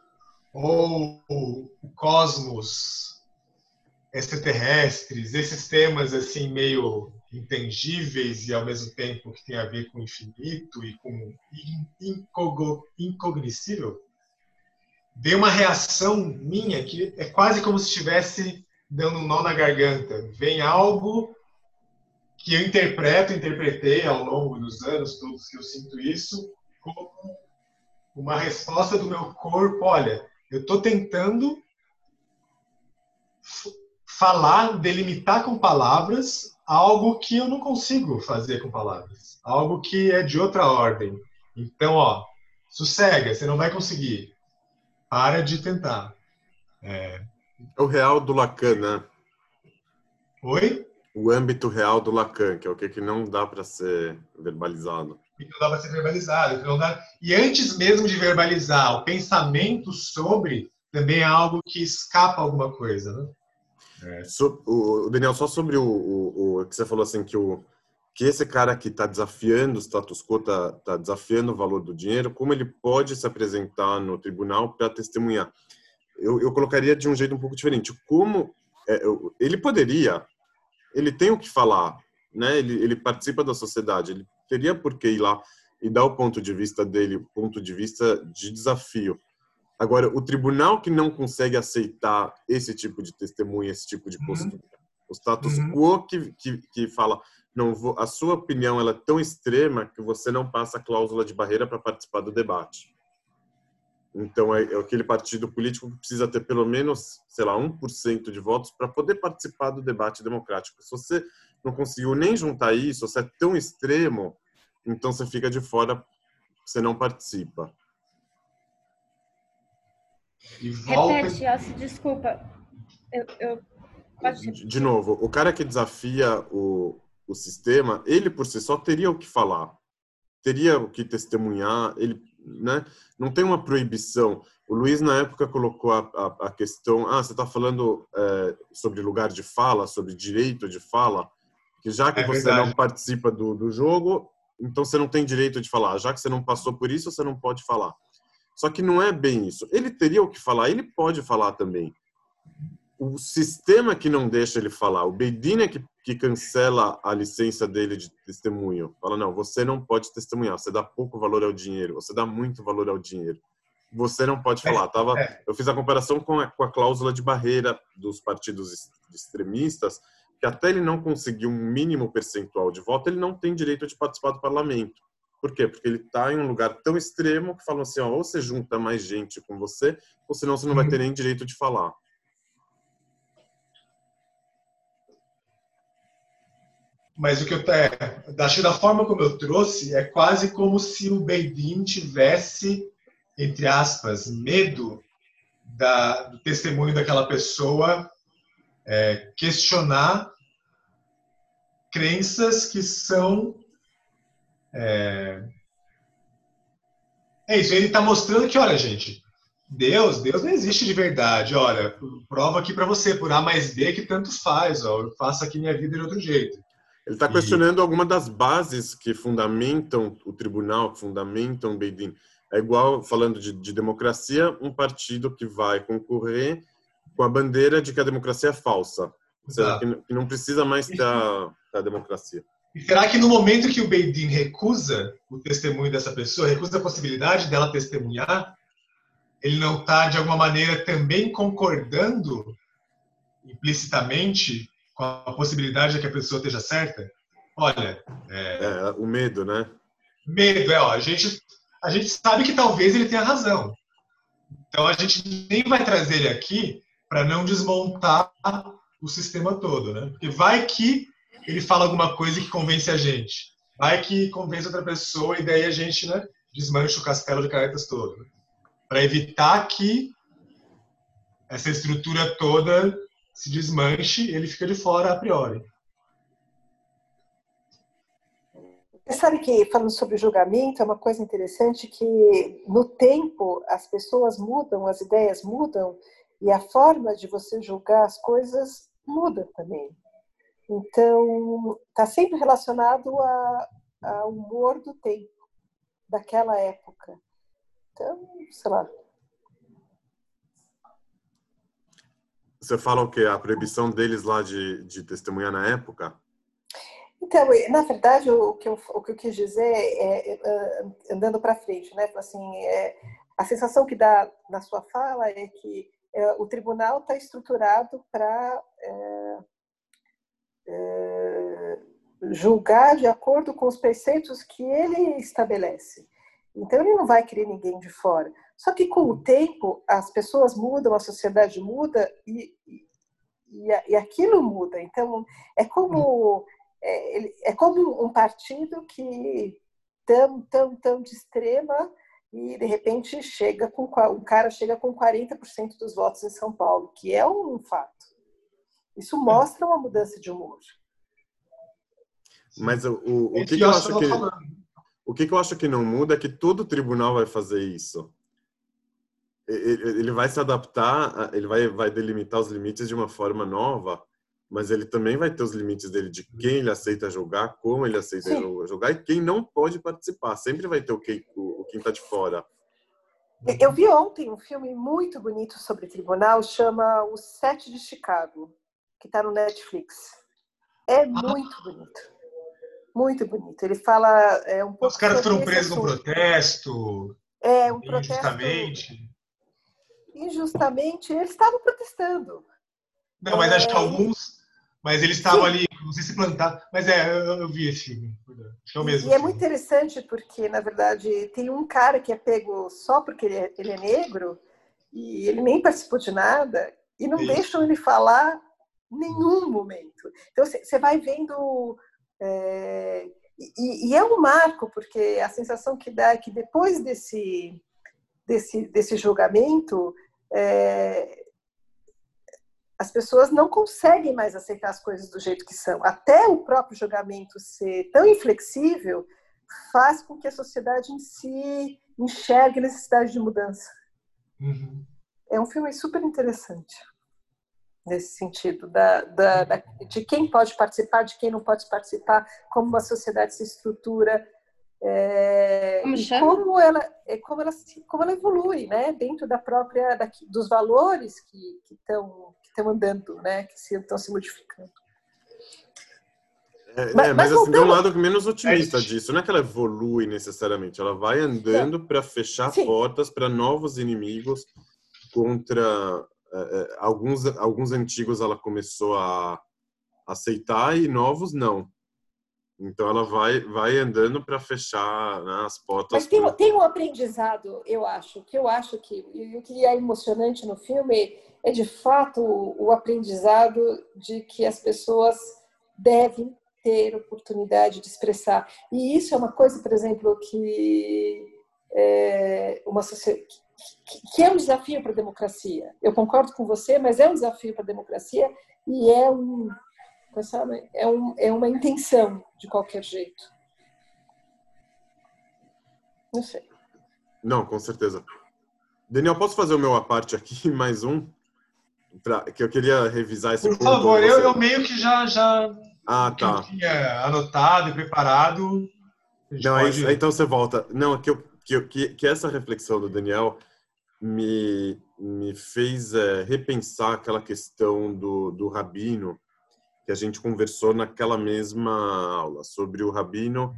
ou o cosmos, extraterrestres, esses temas assim meio intangíveis e ao mesmo tempo que tem a ver com infinito e com incognoscível, veio uma reação minha que é quase como se estivesse dando um nó na garganta. Vem algo que eu interpreto, interpretei ao longo dos anos todos que eu sinto isso, como uma resposta do meu corpo. Olha, eu estou tentando falar, delimitar com palavras algo que eu não consigo fazer com palavras, algo que é de outra ordem. Então, ó, sossega, você não vai conseguir. Para de tentar. É, é o real do Lacan, né? Oi? O âmbito real do Lacan, que é o que, que não dá para ser verbalizado. E não dá para ser verbalizado. Não dá... E antes mesmo de verbalizar, o pensamento sobre também é algo que escapa alguma coisa, né? É. So, o, Daniel, só sobre o, o, o, que você falou assim, que, o, que esse cara que está desafiando o status quo, está tá desafiando o valor do dinheiro, como ele pode se apresentar no tribunal para testemunhar? Eu, eu colocaria de um jeito um pouco diferente. Como é, ele poderia, ele tem o que falar, né? Ele, ele participa da sociedade, ele teria por que ir lá e dar o ponto de vista dele, o ponto de vista de desafio. Agora, o tribunal que não consegue aceitar esse tipo de testemunha, esse tipo de postura, uhum. o status uhum. quo que, que, que fala, não vou, a sua opinião ela é tão extrema que você não passa a cláusula de barreira para participar do debate. Então, é, é, aquele partido político que precisa ter pelo menos, sei lá, 1% de votos para poder participar do debate democrático. Se você não conseguiu nem juntar isso, você é tão extremo, então você fica de fora, você não participa. E volta... Repete, Yossi, desculpa. Eu, eu... De novo, o cara que desafia o, o sistema, ele por si só teria o que falar, teria o que testemunhar, ele né, não tem uma proibição. O Luiz, na época, colocou a, a, a questão: ah, você está falando é, sobre lugar de fala, sobre direito de fala, que já que é você verdade. não participa do, do jogo, então você não tem direito de falar. Já que você não passou por isso, você não pode falar. Só que não é bem isso. Ele teria o que falar, ele pode falar também. O sistema que não deixa ele falar, o Beidin é que, que cancela a licença dele de testemunho. Fala, não, você não pode testemunhar, você dá pouco valor ao dinheiro, você dá muito valor ao dinheiro. Você não pode falar. É, Tava, é. Eu fiz a comparação com a, com a cláusula de barreira dos partidos extremistas, que até ele não conseguir um mínimo percentual de voto, ele não tem direito de participar do parlamento. Por quê? Porque ele está em um lugar tão extremo que falam assim, ó, ou você junta mais gente com você, ou senão você não vai ter nem direito de falar. Mas o que eu é, acho da forma como eu trouxe é quase como se o Beidin tivesse, entre aspas, medo da, do testemunho daquela pessoa é, questionar crenças que são é, é isso, ele está mostrando que, olha, gente, Deus, Deus não existe de verdade. Olha, prova aqui para você, por A mais B, que tanto faz. Ó, eu faço aqui minha vida de outro jeito. Ele está questionando e... alguma das bases que fundamentam o tribunal, que fundamentam o Beidin. É igual, falando de, de, democracia, um partido que vai concorrer com a bandeira de que a democracia é falsa. Que, que não precisa mais ter a, a democracia. E será que no momento que o Beidin recusa o testemunho dessa pessoa, recusa a possibilidade dela testemunhar, ele não está, de alguma maneira, também concordando implicitamente com a possibilidade de que a pessoa esteja certa? Olha. É, é, o medo, né? Medo, é, ó, a gente, a gente sabe que talvez ele tenha razão. Então a gente nem vai trazer ele aqui para não desmontar o sistema todo, né? Porque vai que ele fala alguma coisa que convence a gente. Vai que convence outra pessoa e daí a gente né, desmancha o castelo de cartas todo. Né? Para evitar que essa estrutura toda se desmanche, ele fica de fora a priori. Você sabe que, falando sobre julgamento, é uma coisa interessante que, no tempo, as pessoas mudam, as ideias mudam, e a forma de você julgar as coisas muda também. Então, está sempre relacionado ao humor do tempo, daquela época. Então, sei lá. Você fala o quê? A proibição deles lá de, de testemunhar na época? Então, na verdade, o que eu, o que eu quis dizer, é, é andando para frente, né? Assim, é, a sensação que dá na sua fala é que é, o tribunal está estruturado para é, é, julgar de acordo com os preceitos que ele estabelece. Então, ele não vai querer ninguém de fora. Só que, com o tempo, as pessoas mudam, a sociedade muda e, e, e aquilo muda. Então, é como, é, é como um partido que tão, tão, tão de extrema e de repente chega com o cara chega com 40% dos votos em São Paulo, que é um fato. Isso mostra uma mudança de humor. Mas o, o, o que, que eu acho que o que, que eu acho que não muda é que todo tribunal vai fazer isso. Ele vai se adaptar, ele vai, vai delimitar os limites de uma forma nova, mas ele também vai ter os limites dele de quem ele aceita jogar, como ele aceita Sim. jogar e quem não pode participar. Sempre vai ter o quem o, quem está de fora. Eu vi ontem um filme muito bonito sobre tribunal, chama O Sete de Chicago, que está no Netflix. É ah. muito bonito muito bonito. Ele fala é, um pouco. Os caras foram presos no protesto. É, um protesto. Injustamente. Injustamente, eles estavam protestando. Não, mas é... acho que é. alguns. Mas eles estavam Sim. ali, não sei se plantar. Mas é, eu, eu vi esse filme. Show mesmo. E é muito interessante porque, na verdade, tem um cara que é pego só porque ele é, ele é negro e ele nem participou de nada e não Isso. deixam ele falar nenhum momento. Então você vai vendo é, e, e, é um marco, porque a sensação que dá é que depois desse, desse, desse julgamento, é, as pessoas não conseguem mais aceitar as coisas do jeito que são. Até o próprio julgamento ser tão inflexível faz com que a sociedade em si enxergue a necessidade de mudança. Uhum. É um filme super interessante nesse sentido, da, da, da, de quem pode participar, de quem não pode participar, como uma sociedade se estrutura, é, como, e como ela, é, como, ela, como ela evolui, né, dentro da própria, da, dos valores que estão que estão andando, né, que se, estão se modificando. É, mas, é, mas assim, tem um lado menos otimista disso. Não é que ela evolui necessariamente, ela vai andando para fechar Sim. portas para novos inimigos contra é, é, alguns, alguns antigos ela começou a aceitar e novos não. Então ela vai, vai andando para fechar né, as portas. Mas tem, tem um aprendizado, eu acho, que eu acho que o que é emocionante no filme é de fato o aprendizado de que as pessoas devem ter oportunidade de expressar. E isso é uma coisa, por exemplo, que é uma que é um desafio para a democracia. Eu concordo com você, mas é um desafio para a democracia e é, um, é, um, é uma intenção de qualquer jeito. Não sei. Não, com certeza. Daniel, posso fazer o meu aparte aqui, *laughs* mais um? Pra, que eu queria revisar esse Por favor, eu, eu, meio que já, já ah, tá. tinha anotado e preparado. Não, pode... aí, então você volta. Não, é que, eu, que, que essa reflexão do Daniel me, me fez é, repensar aquela questão do, do rabino que a gente conversou naquela mesma aula sobre o rabino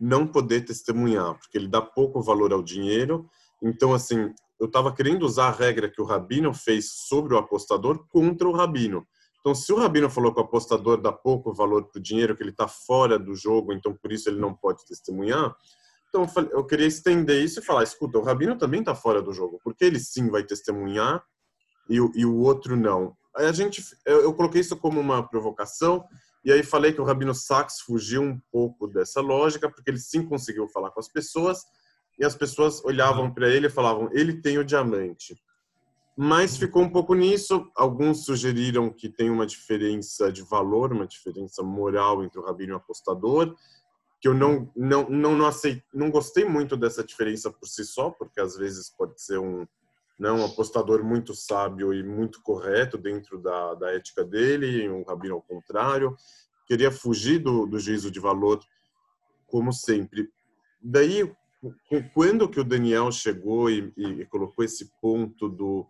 não poder testemunhar, porque ele dá pouco valor ao dinheiro. Então, assim, eu estava querendo usar a regra que o rabino fez sobre o apostador contra o rabino. Então, se o rabino falou que o apostador dá pouco valor para o dinheiro, que ele está fora do jogo, então por isso ele não pode testemunhar, então eu queria estender isso e falar, escuta, o Rabino também está fora do jogo, porque ele sim vai testemunhar e, e o outro não. Aí a gente, eu, eu, coloquei isso como uma provocação e aí falei que o Rabino Sachs fugiu um pouco dessa lógica, porque ele sim conseguiu falar com as pessoas e as pessoas olhavam para ele e falavam, ele tem o diamante. Mas ficou um pouco nisso. Alguns sugeriram que tem uma diferença de valor, uma diferença moral entre o rabino e o apostador que eu não não não não, não gostei muito dessa diferença por si só, porque às vezes pode ser um né, um apostador muito sábio e muito correto dentro da, da ética dele, um rabino ao contrário. Queria fugir do, do juízo de valor, como sempre. Daí, quando que o Daniel chegou e, e colocou esse ponto do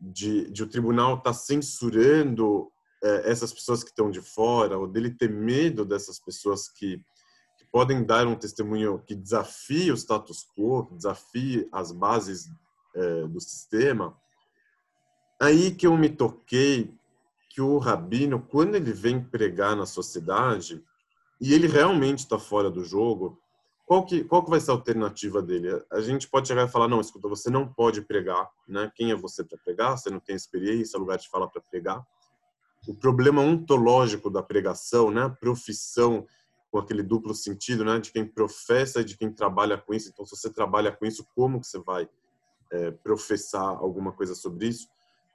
de, de o tribunal estar tá censurando é, essas pessoas que estão de fora, ou dele ter medo dessas pessoas que, que podem dar um testemunho que desafie o status quo, desafie as bases é, do sistema, aí que eu me toquei que o rabino, quando ele vem pregar na sociedade, e ele realmente está fora do jogo, qual que, qual que vai ser a alternativa dele? A gente pode chegar e falar, não, escuta, você não pode pregar, né? Quem é você para pregar? Você não tem experiência, lugar de fala para pregar. O problema ontológico da pregação, né? A profissão com aquele duplo sentido, né? De quem professa e de quem trabalha com isso. Então, se você trabalha com isso, como que você vai é, professar alguma coisa sobre isso?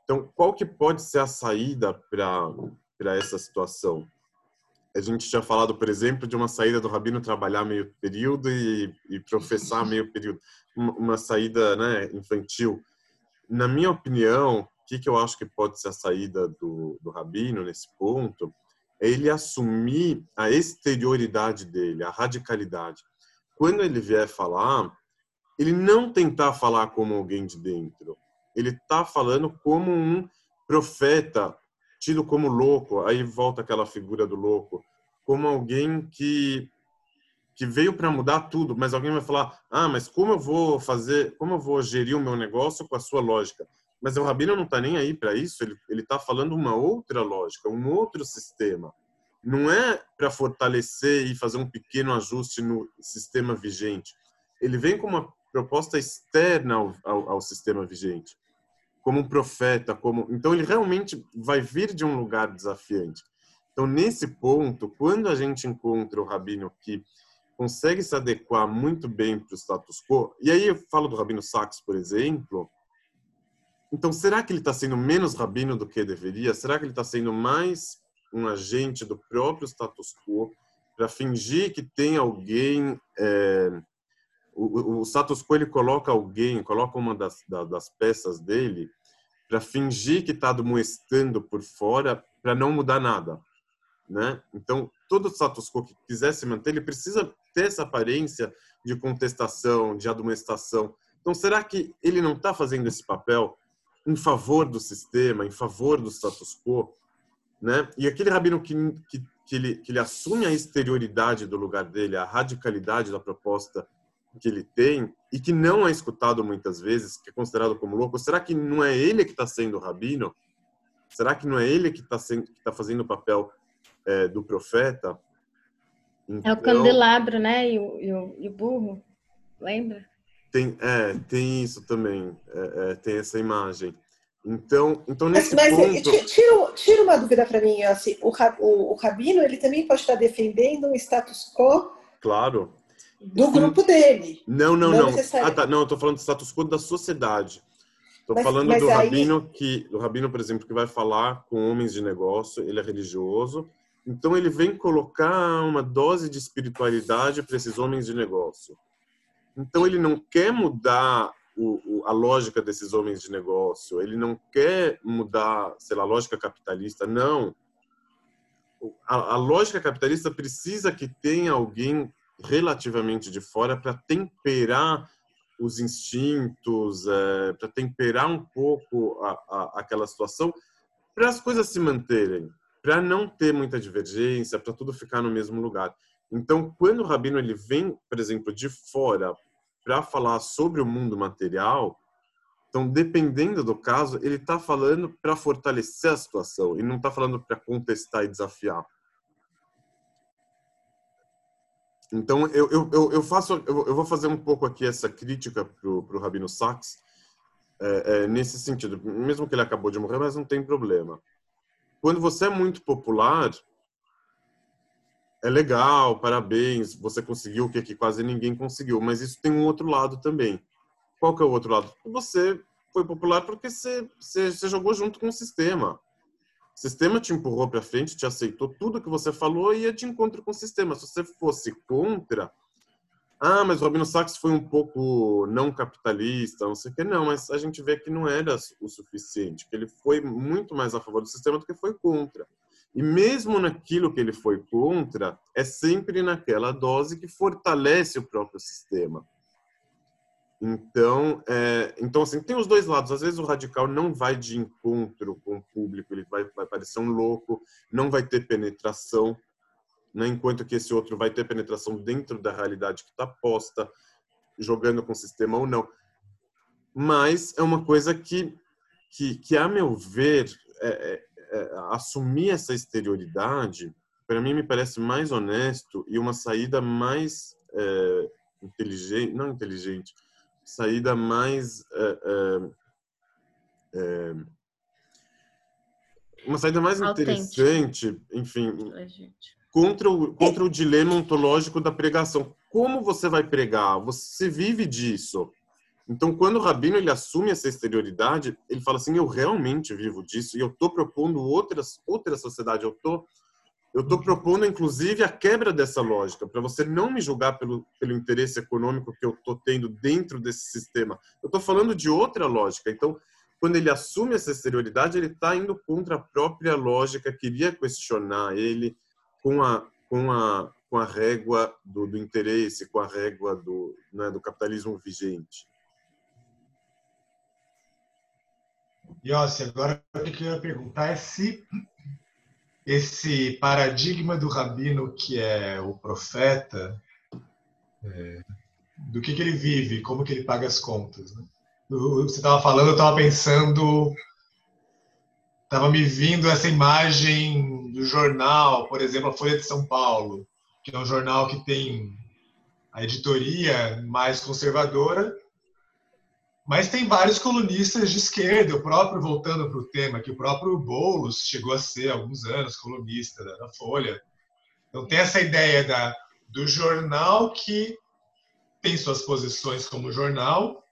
Então, qual que pode ser a saída para essa situação? A gente tinha falado, por exemplo, de uma saída do rabino trabalhar meio período e, e professar meio período, uma, uma saída né, infantil. Na minha opinião, o que, que eu acho que pode ser a saída do, do rabino nesse ponto é ele assumir a exterioridade dele, a radicalidade. Quando ele vier falar, ele não tentar falar como alguém de dentro. Ele está falando como um profeta tido como louco, aí volta aquela figura do louco, como alguém que que veio para mudar tudo, mas alguém vai falar: "Ah, mas como eu vou fazer, como eu vou gerir o meu negócio com a sua lógica?" Mas o rabino não está nem aí para isso, ele está falando uma outra lógica, um outro sistema. Não é para fortalecer e fazer um pequeno ajuste no sistema vigente. Ele vem com uma proposta externa ao, ao, ao sistema vigente como um profeta, como então ele realmente vai vir de um lugar desafiante. Então nesse ponto, quando a gente encontra o rabino que consegue se adequar muito bem para o status quo, e aí eu falo do rabino Sachs, por exemplo, então será que ele está sendo menos rabino do que deveria? Será que ele está sendo mais um agente do próprio status quo para fingir que tem alguém é, o, o, status quo ele coloca alguém, coloca uma das, das peças dele para fingir que está admoestando por fora para não mudar nada, né? Então, todo status quo que quiser se manter, ele precisa ter essa aparência de contestação, de admoestação. Então, será que ele não está fazendo esse papel em favor do sistema, em favor do status quo, né? E aquele rabino que, que, que, ele, que ele assume a exterioridade do lugar dele, a radicalidade da proposta que ele tem e que não é escutado muitas vezes, que é considerado como louco, será que não é ele que está sendo rabino? Será que não é ele que está tá fazendo o papel é, do profeta? Então, é o então candelabro, né? E o, e o, e o burro, lembra? Tem, é, tem isso também, é, é, tem essa imagem. Então, então nesse mas, mas ponto... tira, tira uma dúvida para mim, assim, o, o, o rabino ele também pode estar defendendo um status quo Claro do grupo dele. Não, não, não. não. Ah, tá. Não, eu tô falando do status quo da sociedade. Estou falando mas do aí... rabino que, do rabino, por exemplo, que vai falar com homens de negócio. Ele é religioso, então ele vem colocar uma dose de espiritualidade para esses homens de negócio. Então ele não quer mudar o, o, a lógica desses homens de negócio. Ele não quer mudar, sei lá, a lógica capitalista. Não. A, a lógica capitalista precisa que tenha alguém relativamente de fora para temperar os instintos, é, para temperar um pouco a, a, aquela situação, para as coisas se manterem, para não ter muita divergência, para tudo ficar no mesmo lugar. Então, quando o rabino ele vem, por exemplo, de fora para falar sobre o mundo material, então, dependendo do caso, ele está falando para fortalecer a situação e não está falando para contestar e desafiar. Então, eu, eu, eu faço, eu, vou fazer um pouco aqui essa crítica para o Rabino Sachs, é, é, nesse sentido. Mesmo que ele acabou de morrer, mas não tem problema. Quando você é muito popular, é legal, parabéns, você conseguiu o que, que quase ninguém conseguiu, mas isso tem um outro lado também. Qual que é o outro lado? Você foi popular porque você, você, você jogou junto com o sistema. O sistema te empurrou para frente, te aceitou tudo que você falou e ia de encontro com o sistema. Se você fosse contra, ah, mas o Robino Sachs foi um pouco não capitalista, não sei o que, não, mas a gente vê que não era o suficiente, que ele foi muito mais a favor do sistema do que foi contra. E mesmo naquilo que ele foi contra, é sempre naquela dose que fortalece o próprio sistema. Então, é, então assim, tem os dois lados. Às vezes o radical não vai de encontro com o público, ele vai, vai parecer um louco, não vai ter penetração, né? enquanto que esse outro vai ter penetração dentro da realidade que está posta, jogando com o sistema ou não. Mas é uma coisa que, que, que a meu ver, é, é, é assumir essa exterioridade, para mim me parece mais honesto e uma saída mais é, inteligente, não inteligente, saída mais é, é, é uma saída mais interessante, enfim, contra o, contra o dilema ontológico da pregação. Como você vai pregar? Você vive disso. Então, quando o rabino ele assume essa exterioridade, ele fala assim: eu realmente vivo disso e eu estou propondo outras outra sociedade. Eu tô eu estou propondo, inclusive, a quebra dessa lógica, para você não me julgar pelo, pelo interesse econômico que eu estou tendo dentro desse sistema. Eu estou falando de outra lógica. Então, quando ele assume essa exterioridade, ele está indo contra a própria lógica, queria questionar ele com a, com a, com a régua do, do interesse, com a régua do, né, do capitalismo vigente. E, ó, agora o que eu ia perguntar é se esse paradigma do rabino que é o profeta, é, do que, que ele vive, como que ele paga as contas. Né? Você estava falando, eu estava pensando, estava me vindo essa imagem do jornal, por exemplo, a Folha de São Paulo, que é um jornal que tem a editoria mais conservadora mas tem vários colunistas de esquerda, o próprio, voltando para o tema, que o próprio Boulos chegou a ser, há alguns anos, colunista da, Folha. Então tem essa ideia da, do jornal que tem suas posições como jornal,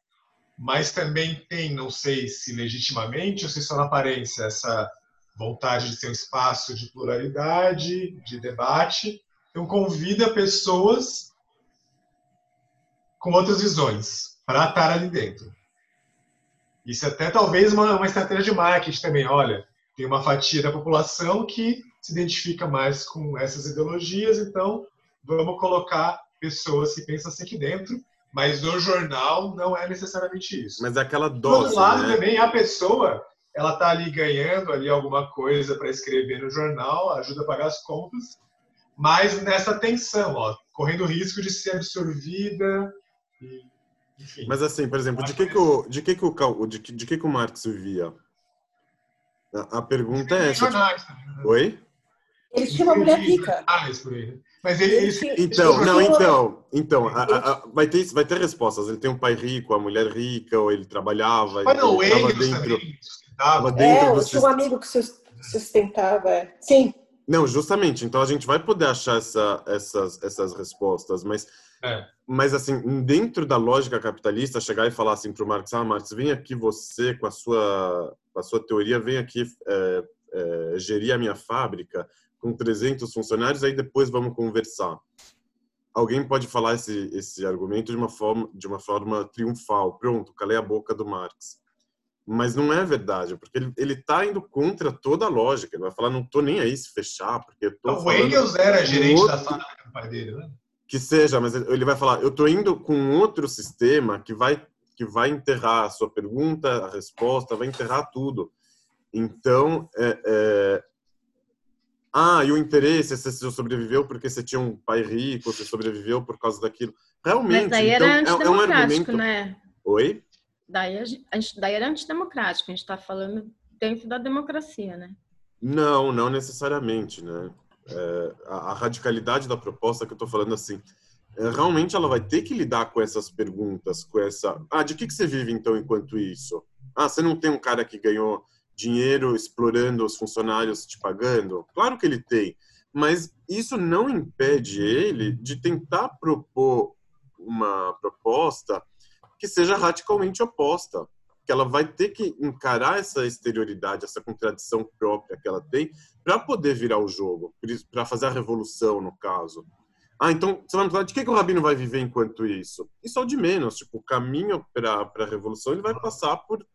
mas também tem, não sei se legitimamente ou se só na aparência, essa vontade de ser um espaço de pluralidade, de debate. Então convida pessoas com outras visões para estar ali dentro. Isso é até talvez uma, uma estratégia de marketing também. Olha, tem uma fatia da população que se identifica mais com essas ideologias, então vamos colocar pessoas que pensam assim aqui dentro, mas no jornal não é necessariamente isso. Mas é aquela dose, Do outro lado né? também a pessoa, ela está ali ganhando ali alguma coisa para escrever no jornal, ajuda a pagar as contas, mas nessa tensão, ó, correndo o risco de ser absorvida e enfim. Mas assim, por exemplo, de que que o, de que que o, de que, de que que o Marx vivia? A, a pergunta é essa. Tipo, Oi? Ele tinha uma mulher rica. Mas ele, ele, então, não, então, então, a, a, vai ter vai ter respostas. Ele tem um pai rico, a mulher rica, ou ele trabalhava. Mas não, ele estava dentro, estava dentro é, do tinha um amigo que sustentava. É. Sim. Não, justamente. Então a gente vai poder achar essa, essas essas respostas, mas é. Mas, assim, dentro da lógica capitalista, chegar e falar assim para o Marx, ah, Marx, vem aqui você com a sua, com a sua teoria, vem aqui é, é, gerir a minha fábrica com 300 funcionários, aí depois vamos conversar. Alguém pode falar esse, esse argumento de uma, forma, de uma forma triunfal. Pronto, calei a boca do Marx. Mas não é verdade, porque ele está indo contra toda a lógica. Ele vai falar, não estou nem aí se fechar, porque eu tô O Engels era gerente outro... da fábrica do pai dele, né? que seja, mas ele vai falar, eu estou indo com outro sistema que vai que vai enterrar a sua pergunta, a resposta, vai enterrar tudo. Então, é, é... ah, e o interesse, você sobreviveu porque você tinha um pai rico, você sobreviveu por causa daquilo. Realmente, Mas daí era então, é, é um argumento. Né? Oi? Daí, a gente, daí era antidemocrático, a gente está falando dentro da democracia, né? Não, não necessariamente, né? é, a, a, radicalidade da proposta que eu estou falando assim, é, realmente ela vai ter que lidar com essas perguntas, com essa, ah, de que que você vive então enquanto isso? Ah, você não tem um cara que ganhou dinheiro explorando os funcionários te pagando? Claro que ele tem, mas isso não impede ele de tentar propor uma proposta que seja radicalmente oposta que ela vai ter que encarar essa exterioridade, essa contradição própria que ela tem, para poder virar o jogo, para fazer a revolução, no caso. Ah, então você vai me falar de que, que o Rabino vai viver enquanto isso? Isso é o de menos. Tipo, o caminho para a revolução ele vai passar por,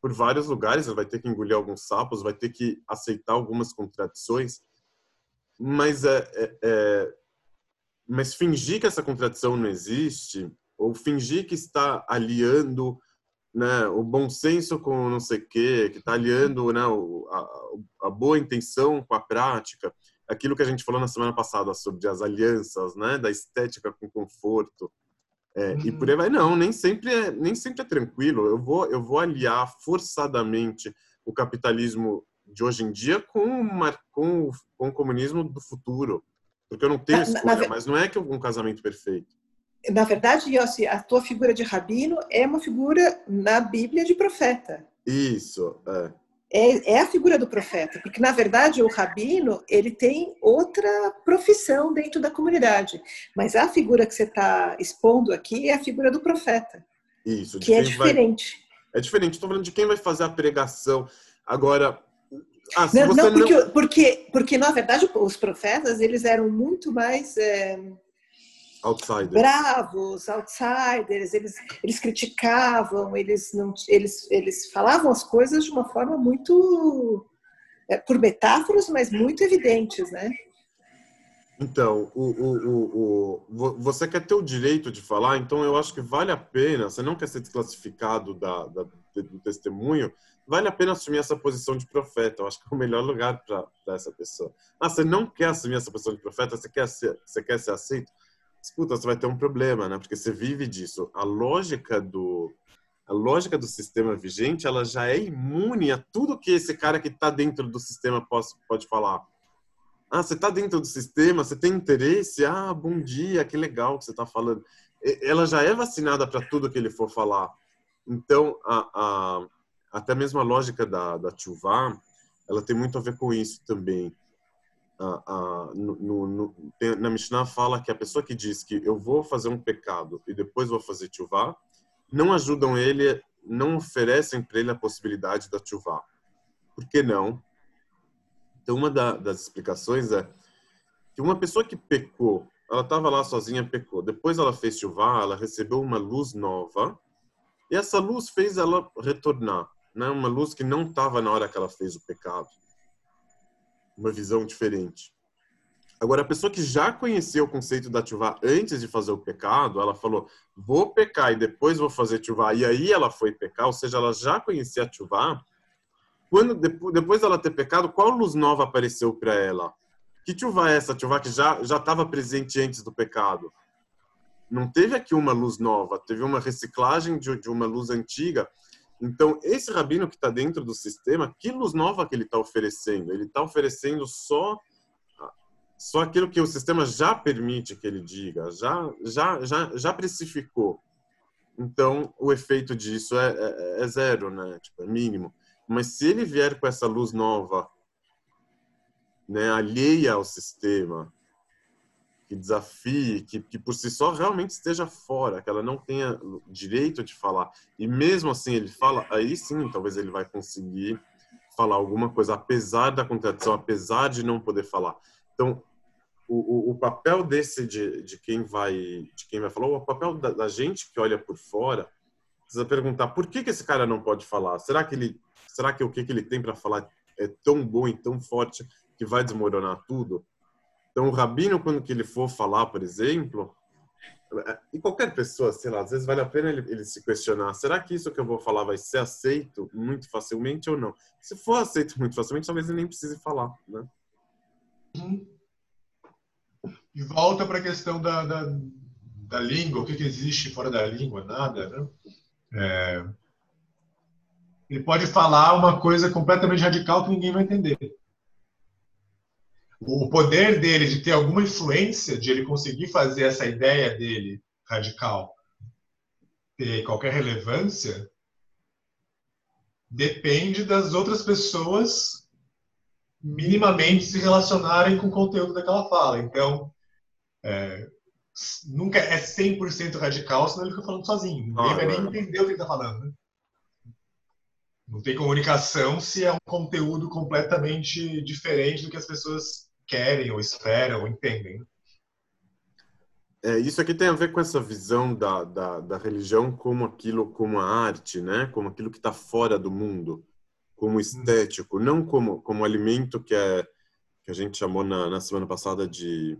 por vários lugares, ele vai ter que engolir alguns sapos, vai ter que aceitar algumas contradições, mas é, é, é mas fingir que essa contradição não existe ou fingir que está aliando né, o bom senso com não sei o quê, que está aliando né, a, a, boa intenção com a prática, aquilo que a gente falou na semana passada sobre as alianças, né, da estética com conforto, é, uhum. e por aí vai. Não, nem sempre é, nem sempre é tranquilo. Eu vou eu vou aliar forçadamente o capitalismo de hoje em dia com, uma, com, com o comunismo do futuro, porque eu não tenho escolha, na, na, mas não é que um casamento perfeito na verdade, Yossi, a tua figura de rabino é uma figura na Bíblia de profeta. Isso, é. É, é a figura do profeta, porque na verdade o rabino ele tem outra profissão dentro da comunidade, mas a figura que você está expondo aqui é a figura do profeta. Isso, que é diferente. Vai... É diferente. Estou falando de quem vai fazer a pregação. Agora, ah, não, não, porque, não... porque, porque na verdade os profetas eles eram muito mais é outsiders. bravos, outsiders, eles, eles criticavam, eles, não, eles, eles falavam as coisas de uma forma muito, é, por metáforas, mas muito evidentes, né? Então, o, o, o, você quer ter o direito de falar, então eu acho que vale a pena, você não quer ser desclassificado da, da do testemunho, vale a pena assumir essa posição de profeta. Eu acho que é o melhor lugar para essa pessoa. Ah, você não quer assumir essa posição de profeta, você quer ser, você quer ser aceito? Escuta, você vai ter um problema, né? Porque você vive disso. A lógica do a lógica do sistema vigente, ela já é imune a tudo que esse cara que está dentro do sistema pode, pode falar. Ah, você está dentro do sistema, você tem interesse? Ah, bom dia, que legal que você está falando. Ela já é vacinada para tudo que ele for falar. Então, a, a, até mesmo a lógica da, da Tchuvá, ela tem muito a ver com isso também no, no, na Mishnah fala que a pessoa que diz que eu vou fazer um pecado e depois vou fazer chuvá, não ajudam ele, não oferecem para ele a possibilidade da chuvá. Por que não? Então, uma da, das explicações é que uma pessoa que pecou, ela estava lá sozinha, pecou. Depois ela fez chuvá, ela recebeu uma luz nova e essa luz fez ela retornar, né? Uma luz que não estava na hora que ela fez o pecado uma visão diferente. Agora, a pessoa que já conhecia o conceito da tchuvá antes de fazer o pecado, ela falou, vou pecar e depois vou fazer tchuvá, e aí ela foi pecar, ou seja, ela já conhecia a tchuvá. Quando, depois dela ter pecado, qual luz nova apareceu para ela? Que tchuvá é essa? Tchuvá que já já estava presente antes do pecado. Não teve aqui uma luz nova, teve uma reciclagem de, de uma luz antiga então, esse rabino que está dentro do sistema, que luz nova que ele está oferecendo? Ele está oferecendo só só aquilo que o sistema já permite que ele diga, já já já já precificou. Então, o efeito disso é, é, é zero, né? Tipo, é mínimo. Mas se ele vier com essa luz nova, né, alheia ao sistema, que desafie, que, que por si só realmente esteja fora, que ela não tenha direito de falar. E mesmo assim ele fala, aí sim, talvez ele vai conseguir falar alguma coisa, apesar da contradição, apesar de não poder falar. Então, o, o, o papel desse de, de quem vai de quem vai falar, o papel da, da, gente que olha por fora, precisa perguntar por que, que esse cara não pode falar? Será que ele, será que o que, que ele tem para falar é tão bom e tão forte que vai desmoronar tudo? Então, o rabino, quando que ele for falar, por exemplo, e qualquer pessoa, sei lá, às vezes vale a pena ele, ele, se questionar: será que isso que eu vou falar vai ser aceito muito facilmente ou não? Se for aceito muito facilmente, talvez ele nem precise falar, né? Uhum. E volta para a questão da, da, da, língua: o que, que existe fora da língua? Nada, né? É... Ele pode falar uma coisa completamente radical que ninguém vai entender o poder dele de ter alguma influência, de ele conseguir fazer essa ideia dele radical ter qualquer relevância, depende das outras pessoas minimamente se relacionarem com o conteúdo daquela fala. Então, é, nunca é 100% radical, senão ele fica falando sozinho. Ninguém vai nem é. entender o que ele está falando. Né? Não tem comunicação se é um conteúdo completamente diferente do que as pessoas querem ou esperam ou entendem. É, isso aqui tem a ver com essa visão da, da, da religião como aquilo, como a arte, né? Como aquilo que está fora do mundo, como uhum. estético, hum. não como como alimento que é que a gente chamou na, na semana passada de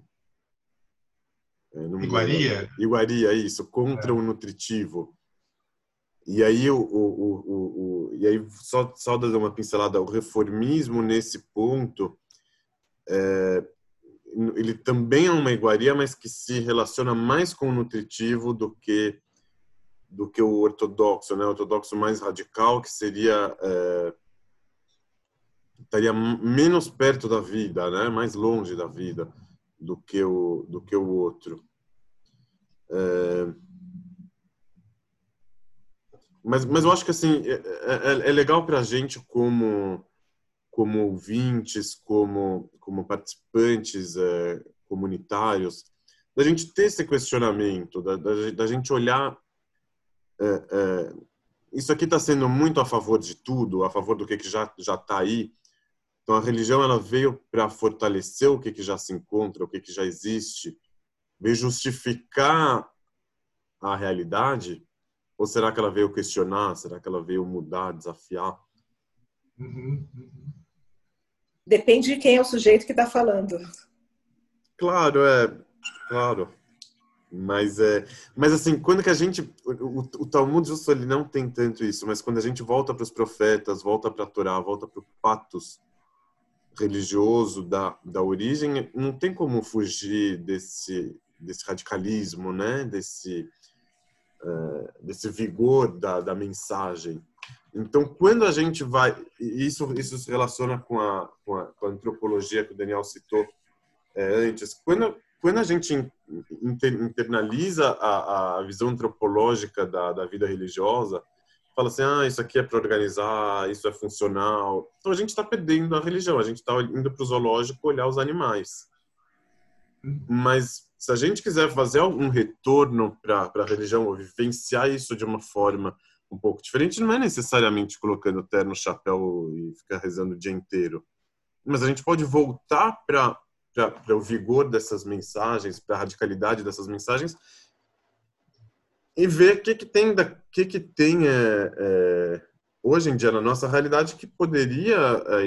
É, iguaria? Iguaria, isso, contra é. o nutritivo. E aí, o, o, o, o, e aí só, só dar uma pincelada, o reformismo nesse ponto, é, ele também é uma iguaria, mas que se relaciona mais com o nutritivo do que do que o ortodoxo, né? O ortodoxo mais radical, que seria é, estaria menos perto da vida, né? Mais longe da vida do que o do que o outro. É, mas, mas eu acho que assim é, é, é legal para a gente como como ouvintes, como como participantes é, comunitários, da gente ter esse questionamento, da, da, da gente olhar é, é, isso aqui está sendo muito a favor de tudo, a favor do que, que já está aí. Então a religião ela veio para fortalecer o que, que já se encontra, o que, que já existe, veio justificar a realidade ou será que ela veio questionar? Será que ela veio mudar, desafiar? Uhum, uhum. Depende de quem é o sujeito que está falando. Claro, é. Claro. Mas, é, mas assim, quando que a gente. O, o Talmud justo ele não tem tanto isso, mas quando a gente volta para os profetas, volta para a Torá, volta para o patos religioso da, da origem, não tem como fugir desse, desse radicalismo, né? Desse é, desse vigor da, da mensagem. Então, quando a gente vai, isso isso se relaciona com a, com a, com a antropologia que o Daniel citou é, antes. Quando quando a gente internaliza a, a visão antropológica da, da vida religiosa, fala assim, ah, isso aqui é para organizar, isso é funcional. Então a gente está perdendo a religião, a gente está indo para o zoológico olhar os animais. Mas se a gente quiser fazer algum retorno para a religião, ou vivenciar isso de uma forma um pouco diferente, não é necessariamente colocando terno, chapéu e ficar rezando o dia inteiro. Mas a gente pode voltar para o vigor dessas mensagens, para a radicalidade dessas mensagens e ver o que, que tem, da, que que tem é, é, hoje em dia na nossa realidade que poderia, é,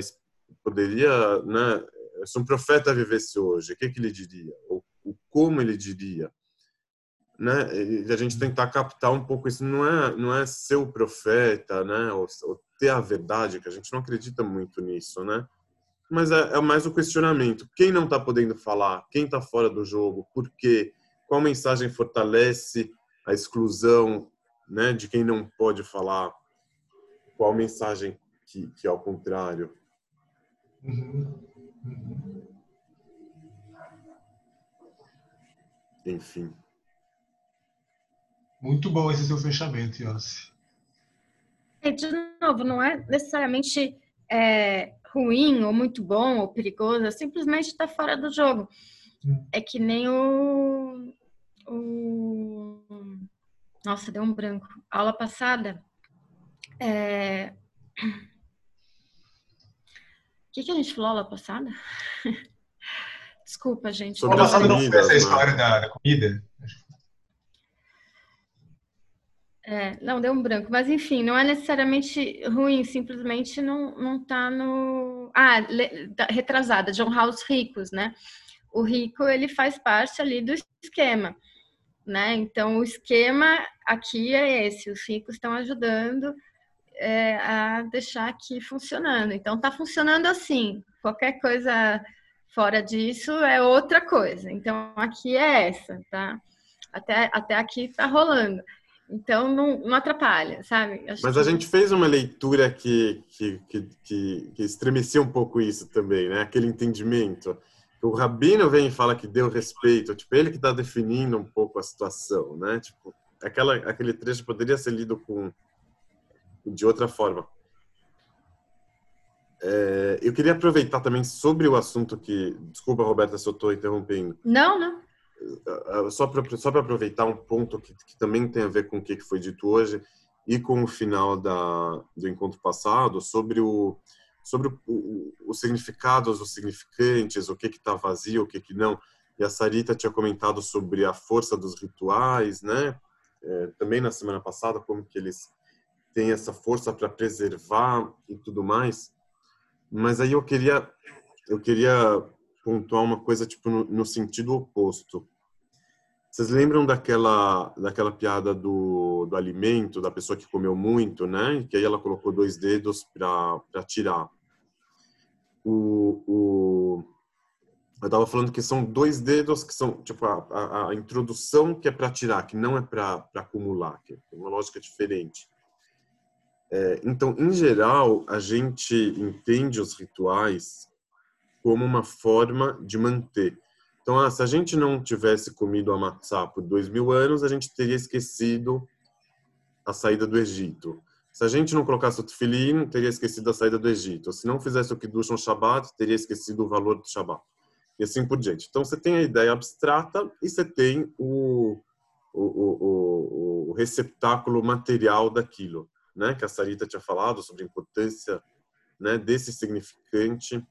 poderia né, se um profeta vivesse hoje, o que, que ele diria? Ou o como ele diria, né? E a gente tentar captar um pouco isso não é não é ser o profeta, né? Ou, ou ter a verdade, que a gente não acredita muito nisso, né? Mas é, é mais o questionamento. Quem não está podendo falar? Quem está fora do jogo? Por quê? Qual mensagem fortalece a exclusão, né? De quem não pode falar? Qual mensagem que, que é ao contrário? Uhum. Uhum. Enfim. Muito bom esse seu fechamento, Yossi. E, de novo, não é necessariamente é, ruim ou muito bom ou perigoso, é simplesmente está fora do jogo. Hum. É que nem o, o. Nossa, deu um branco. aula passada. É... O que, que a gente falou aula passada? *laughs* Desculpa, gente. Sobre a passada não foi essa história da, da comida? É, não, deu um branco. Mas, enfim, não é necessariamente ruim, simplesmente não, não tá no... Ah, retrasada, John House Ricos, né? O rico, ele faz parte ali do esquema, né? Então, o esquema aqui é esse. Os ricos estão ajudando é, a deixar aqui funcionando. Então, tá funcionando assim. Qualquer coisa Fora disso é outra coisa. Então aqui é essa, tá? Até, até aqui tá rolando. Então não, não atrapalha, sabe? Acho Mas a gente fez uma leitura que, que, que, que, que estremecia um pouco isso também, né? Aquele entendimento. O Rabino vem e fala que deu respeito, tipo, ele que está definindo um pouco a situação, né? Tipo, aquela, aquele trecho poderia ser lido com de outra forma. É, eu queria aproveitar também sobre o assunto que. Desculpa, Roberta, se eu estou interrompendo. Não, não. É, é, só para só aproveitar um ponto que, que, também tem a ver com o que foi dito hoje e com o final da, do encontro passado, sobre o, sobre o, os significados, os significantes, o que está vazio, o que, que não. E a Sarita tinha comentado sobre a força dos rituais, né? É, também na semana passada, como que eles têm essa força para preservar e tudo mais. Mas aí eu queria eu queria pontuar uma coisa tipo no, no sentido oposto. Vocês lembram daquela, daquela piada do, do alimento, da pessoa que comeu muito, né? Que aí ela colocou dois dedos para tirar. O, o, eu estava falando que são dois dedos que são, tipo, a, a, a introdução que é para tirar, que não é para acumular, que é uma lógica diferente. É, então, em geral, a gente entende os rituais como uma forma de manter. Então, ah, se a gente não tivesse comido a matzá por dois mil anos, a gente teria esquecido a saída do Egito. Se a gente não colocasse o tefilim, teria esquecido a saída do Egito. Se não fizesse o kiddush no Shabbat, teria esquecido o valor do Shabbat. E assim por diante. Então, você tem a ideia abstrata e você tem o, o, o, o receptáculo material daquilo, né? Que a Sarita tinha falado sobre a importância né, desse significante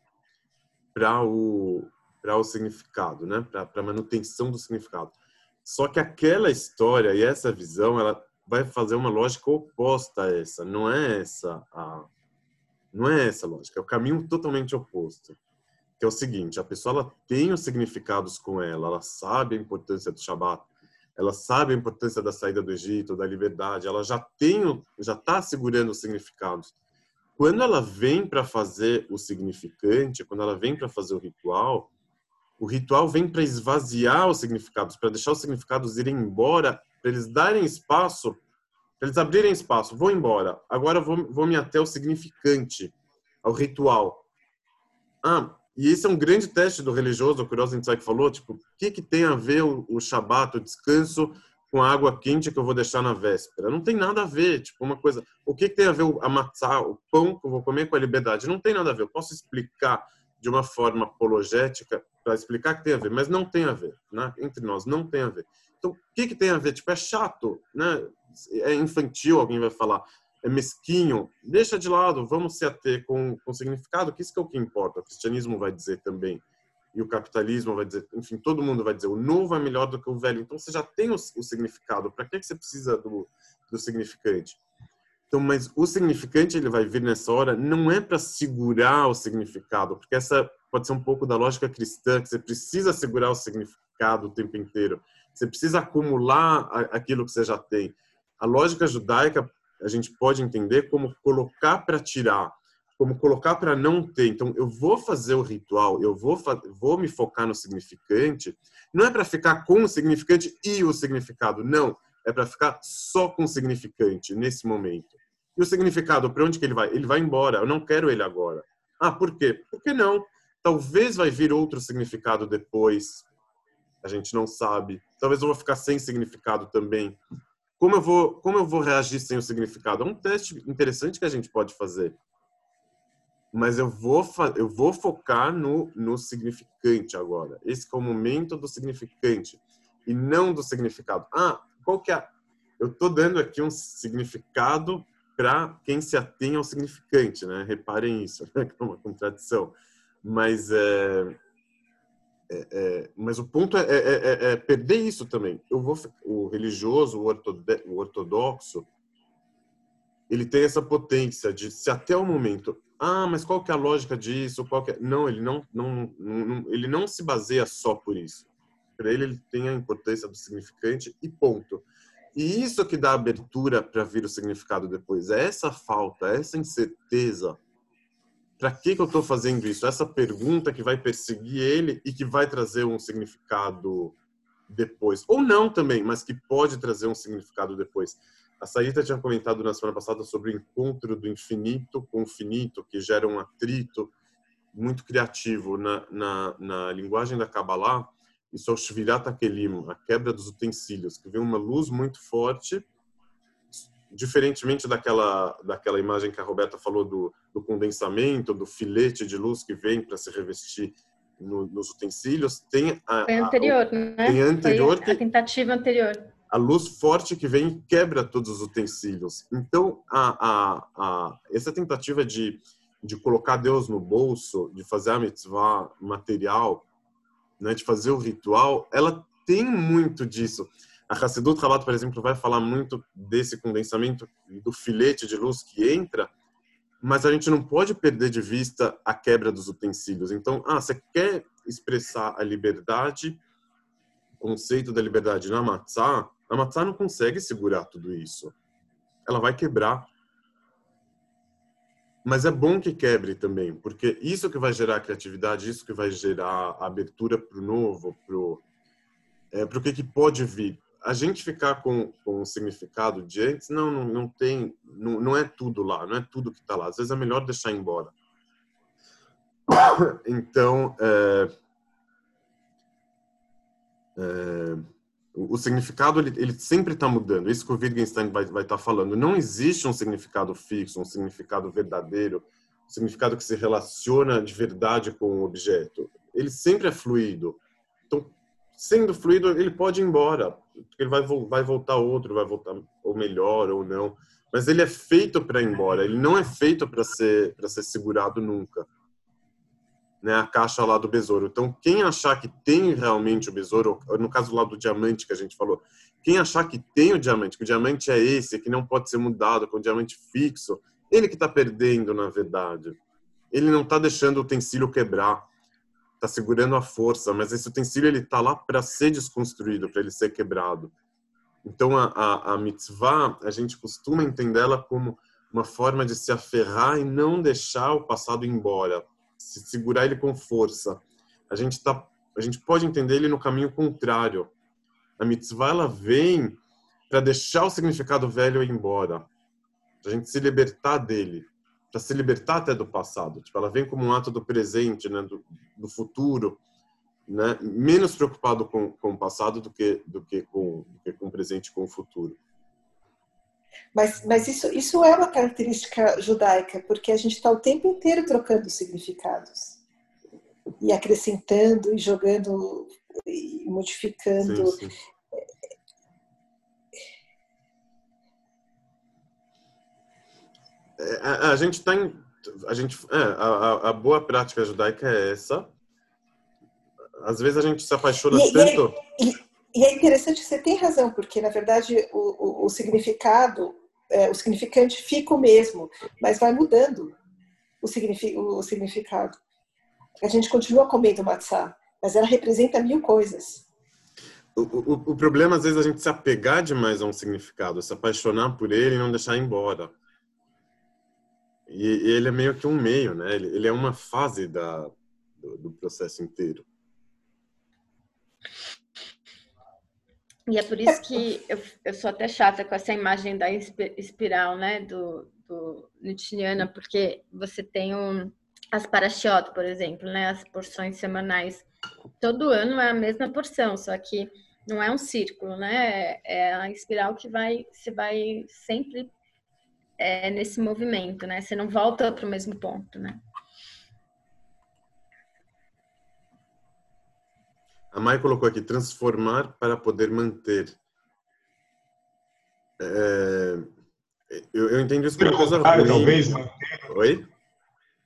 para o para o significado, né? Para a manutenção do significado. Só que aquela história e essa visão, ela vai fazer uma lógica oposta a essa. Não é essa a não é essa a lógica. É o caminho totalmente oposto. Que é o seguinte: a pessoa ela tem os significados com ela, ela sabe a importância do Shabat, ela sabe a importância da saída do Egito, da liberdade, ela já tem, já está segurando os significados. Quando ela vem para fazer o significante, quando ela vem para fazer o ritual, o ritual vem para esvaziar os significados, para deixar os significados irem embora, para eles darem espaço, para eles abrirem espaço. Vou embora. Agora vou, vou me até o significante, ao ritual. Ah, e esse é um grande teste do religioso, o Kurosa que falou, tipo, o que, que tem a ver o, o Shabat, o descanso, com a água quente que eu vou deixar na véspera? Não tem nada a ver, tipo, uma coisa... O que, que tem a ver a matzá, o pão que eu vou comer com a liberdade? Não tem nada a ver. Eu posso explicar de uma forma apologética para explicar que tem a ver, mas não tem a ver, né? Entre nós não tem a ver. Então, o que que tem a ver? Tipo, é chato, né? É infantil, alguém vai falar. É mesquinho. Deixa de lado, vamos se ater com, com significado, que isso que é o que importa. O cristianismo vai dizer também. E o capitalismo vai dizer, enfim, todo mundo vai dizer, o novo é melhor do que o velho. Então, você já tem o, o significado. Para que, que você precisa do, do significante? Então, mas o significante ele vai vir nessa hora não é para segurar o significado, porque essa pode ser um pouco da lógica cristã, que você precisa segurar o significado o tempo inteiro. Você precisa acumular aquilo que você já tem. A lógica judaica a gente pode entender como colocar para tirar, como colocar para não ter. Então, eu vou fazer o ritual, eu vou, vou me focar no significante, não é para ficar com o significante e o significado, não. É para ficar só com o significante nesse momento. E o significado, para onde que ele vai? Ele vai embora. Eu não quero ele agora. Ah, por quê? Por que não? Talvez vai vir outro significado depois. A gente não sabe. Talvez eu vou ficar sem significado também. Como eu vou, como eu vou reagir sem o significado? É um teste interessante que a gente pode fazer. Mas eu vou, eu vou focar no, no significante agora. Esse é o momento do significante e não do significado. Ah, qual que é? Eu estou dando aqui um significado para quem se atém ao significante, né? Reparem isso, *laughs* né? que é uma contradição. Mas é, é, é mas o ponto é, é, é, é, perder isso também. Eu vou o religioso, o ortodoxo, ele tem essa potência de se até o momento, ah, mas qual que é a lógica disso? Qual que não, ele não, não, não, ele não se baseia só por isso. Para ele, ele tem a importância do significante e ponto. E isso que dá abertura para vir o significado depois. É essa falta, é essa incerteza. Para que, que eu estou fazendo isso? Essa pergunta que vai perseguir ele e que vai trazer um significado depois. Ou não também, mas que pode trazer um significado depois. A Saíta tinha comentado na semana passada sobre o encontro do infinito com o finito, que gera um atrito muito criativo na, na, na linguagem da Kabbalah isso é o Shvirat Akelim, a quebra dos utensílios, que vem uma luz muito forte, diferentemente daquela, daquela imagem que a Roberta falou do, do condensamento, do filete de luz que vem para se revestir no, nos utensílios, tem a, Foi anterior, a, né? Tem a anterior Foi a tentativa anterior. A luz forte que vem e quebra todos os utensílios. Então, a, a, a, essa tentativa de, de colocar Deus no bolso, de fazer a mitzvah material, né, de fazer o ritual, ela tem muito disso. A Hassedut Rabat, por exemplo, vai falar muito desse condensamento do filete de luz que entra, mas a gente não pode perder de vista a quebra dos utensílios. Então, ah, você quer expressar a liberdade conceito da liberdade na matzá, a matzá não consegue segurar tudo isso. Ela vai quebrar. Mas é bom que quebre também, porque isso que vai gerar criatividade, isso que vai gerar abertura para o novo, para o é, que, que pode vir. A gente ficar com, com o significado de antes, não, não, não tem, não, não é tudo lá, não é tudo que está lá. Às vezes é melhor deixar embora. *coughs* Então, é, é, o, significado ele, ele sempre está mudando. Isso que o Wittgenstein vai estar tá falando. Não existe um significado fixo, um significado verdadeiro, um significado que se relaciona de verdade com o objeto. Ele sempre é fluido. Então, sendo fluido, ele pode ir embora. Ele vai, vai voltar outro, vai voltar ou melhor ou não. Mas ele é feito para ir embora. Ele não é feito para ser para ser segurado nunca né, a caixa lá do besouro. Então, quem achar que tem realmente o besouro, no caso lá do diamante que a gente falou, quem achar que tem o diamante, que o diamante é esse, que não pode ser mudado, com o diamante fixo, ele que está perdendo, na verdade. Ele não está deixando o utensílio quebrar, está segurando a força, mas esse utensílio ele está lá para ser desconstruído, para ele ser quebrado. Então, a, a, a mitzvah, a gente costuma entendê-la como uma forma de se aferrar e não deixar o passado embora, se segurar ele com força. A gente tá, a gente pode entender ele no caminho contrário. A mitzvah ela vem para deixar o significado velho ir embora, para a gente se libertar dele, para se libertar até do passado. Tipo, ela vem como um ato do presente, né, do, do futuro, né, menos preocupado com, com o passado do que do que com do que com o presente, com o futuro. Mas, mas isso, isso é uma característica judaica, porque a gente está o tempo inteiro trocando significados e acrescentando e jogando e modificando. Sim, sim. É, a, a, gente está em. A, gente, é, a, a, boa prática judaica é essa. Às vezes a gente se apaixona e, tanto. E, e, e, é interessante, você tem razão, porque na verdade o, o, o significado é, o significante fica o mesmo, mas vai mudando o, signifi o significado. A gente continua comendo matzá, mas ela representa mil coisas. O, problema, às vezes, é a gente se apegar demais a um significado, se apaixonar por ele e não deixar embora. E ele é meio que um meio, né? Ele, ele é uma fase da, do, do processo inteiro. E é por isso que eu, eu sou até chata com essa imagem da espiral, né, do, do Nietzscheana, porque você tem um, as parashiot, por exemplo, né, as porções semanais. Todo ano é a mesma porção, só que não é um círculo, né? É a espiral que vai, você vai sempre é, nesse movimento, né? Você não volta para o mesmo ponto, né? A Mai colocou aqui, transformar para poder manter. É, eu, eu entendo isso como uma coisa ruim. talvez, manter. Oi?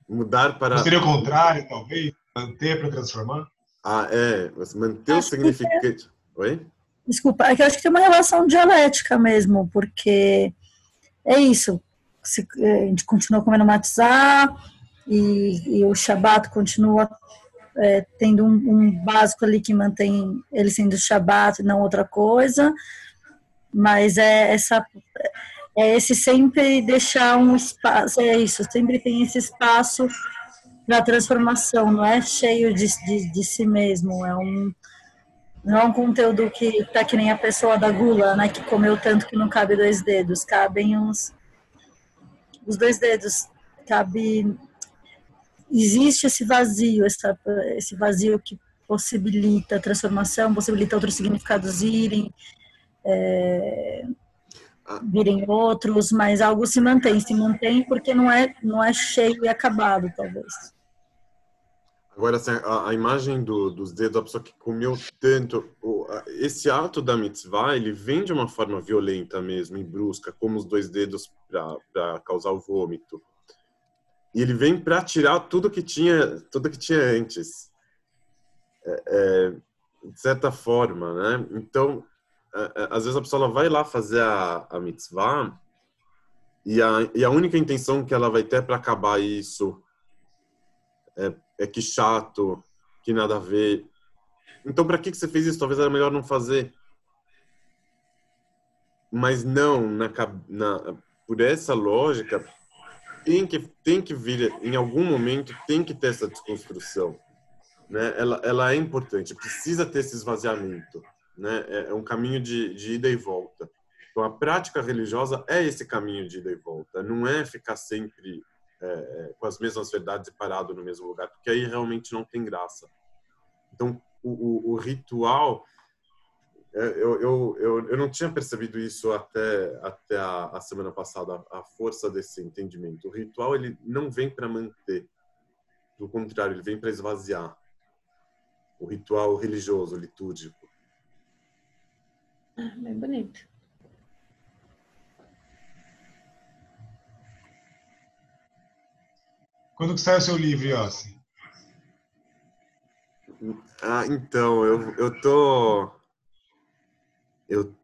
Mudar para... Não seria o contrário, talvez? Manter para transformar? Ah, é. Manter acho o significante... É... Oi? Desculpa, é que eu acho que tem uma relação dialética mesmo, porque é isso. Se, é, a gente continua comendo matzá e, e o Shabat continua é, tendo um, um, básico ali que mantém ele sendo Shabat e não outra coisa, mas é essa é esse sempre deixar um espaço, é isso, sempre tem esse espaço para transformação, não é cheio de, de, de, si mesmo, é um não é um conteúdo que tá que nem a pessoa da gula, né, que comeu tanto que não cabe dois dedos, cabem uns os dois dedos, cabe existe esse vazio, essa, esse vazio que possibilita a transformação, possibilita outros significados irem, é, virem outros, mas algo se mantém, se mantém porque não é, não é cheio e acabado, talvez. Agora, assim, a, a imagem do, dos dedos da pessoa que comeu tanto, o, esse ato da mitzvah, ele vem de uma forma violenta mesmo, e brusca, como os dois dedos para causar o vômito. E ele vem para tirar tudo que tinha, tudo que tinha antes. É, é, de certa forma, né? Então, às vezes a pessoa vai lá fazer a, a mitzvah e a, e a única intenção que ela vai ter para acabar isso é, é que chato, que nada a ver. então para que que você fez isso? Talvez era melhor não fazer. Mas não, na, na, por essa lógica, tem que, tem que vir, em algum momento, tem que ter essa desconstrução. Né? Ela, ela é importante, precisa ter esse esvaziamento. Né? É, é um caminho de, de ida e volta. Então, a prática religiosa é esse caminho de ida e volta, não é ficar sempre é, é com as mesmas verdades e parado no mesmo lugar, porque aí realmente não tem graça. Então, o, o, o ritual eu, eu, eu, eu não tinha percebido isso até, até a, a semana passada, a, força desse entendimento. O ritual ele não vem para manter, do contrário, ele vem para esvaziar. O ritual religioso, litúrgico. Ah, bem bonito. Quando que sai o seu livro, Yossi? Ah, então, eu, eu tô eu tô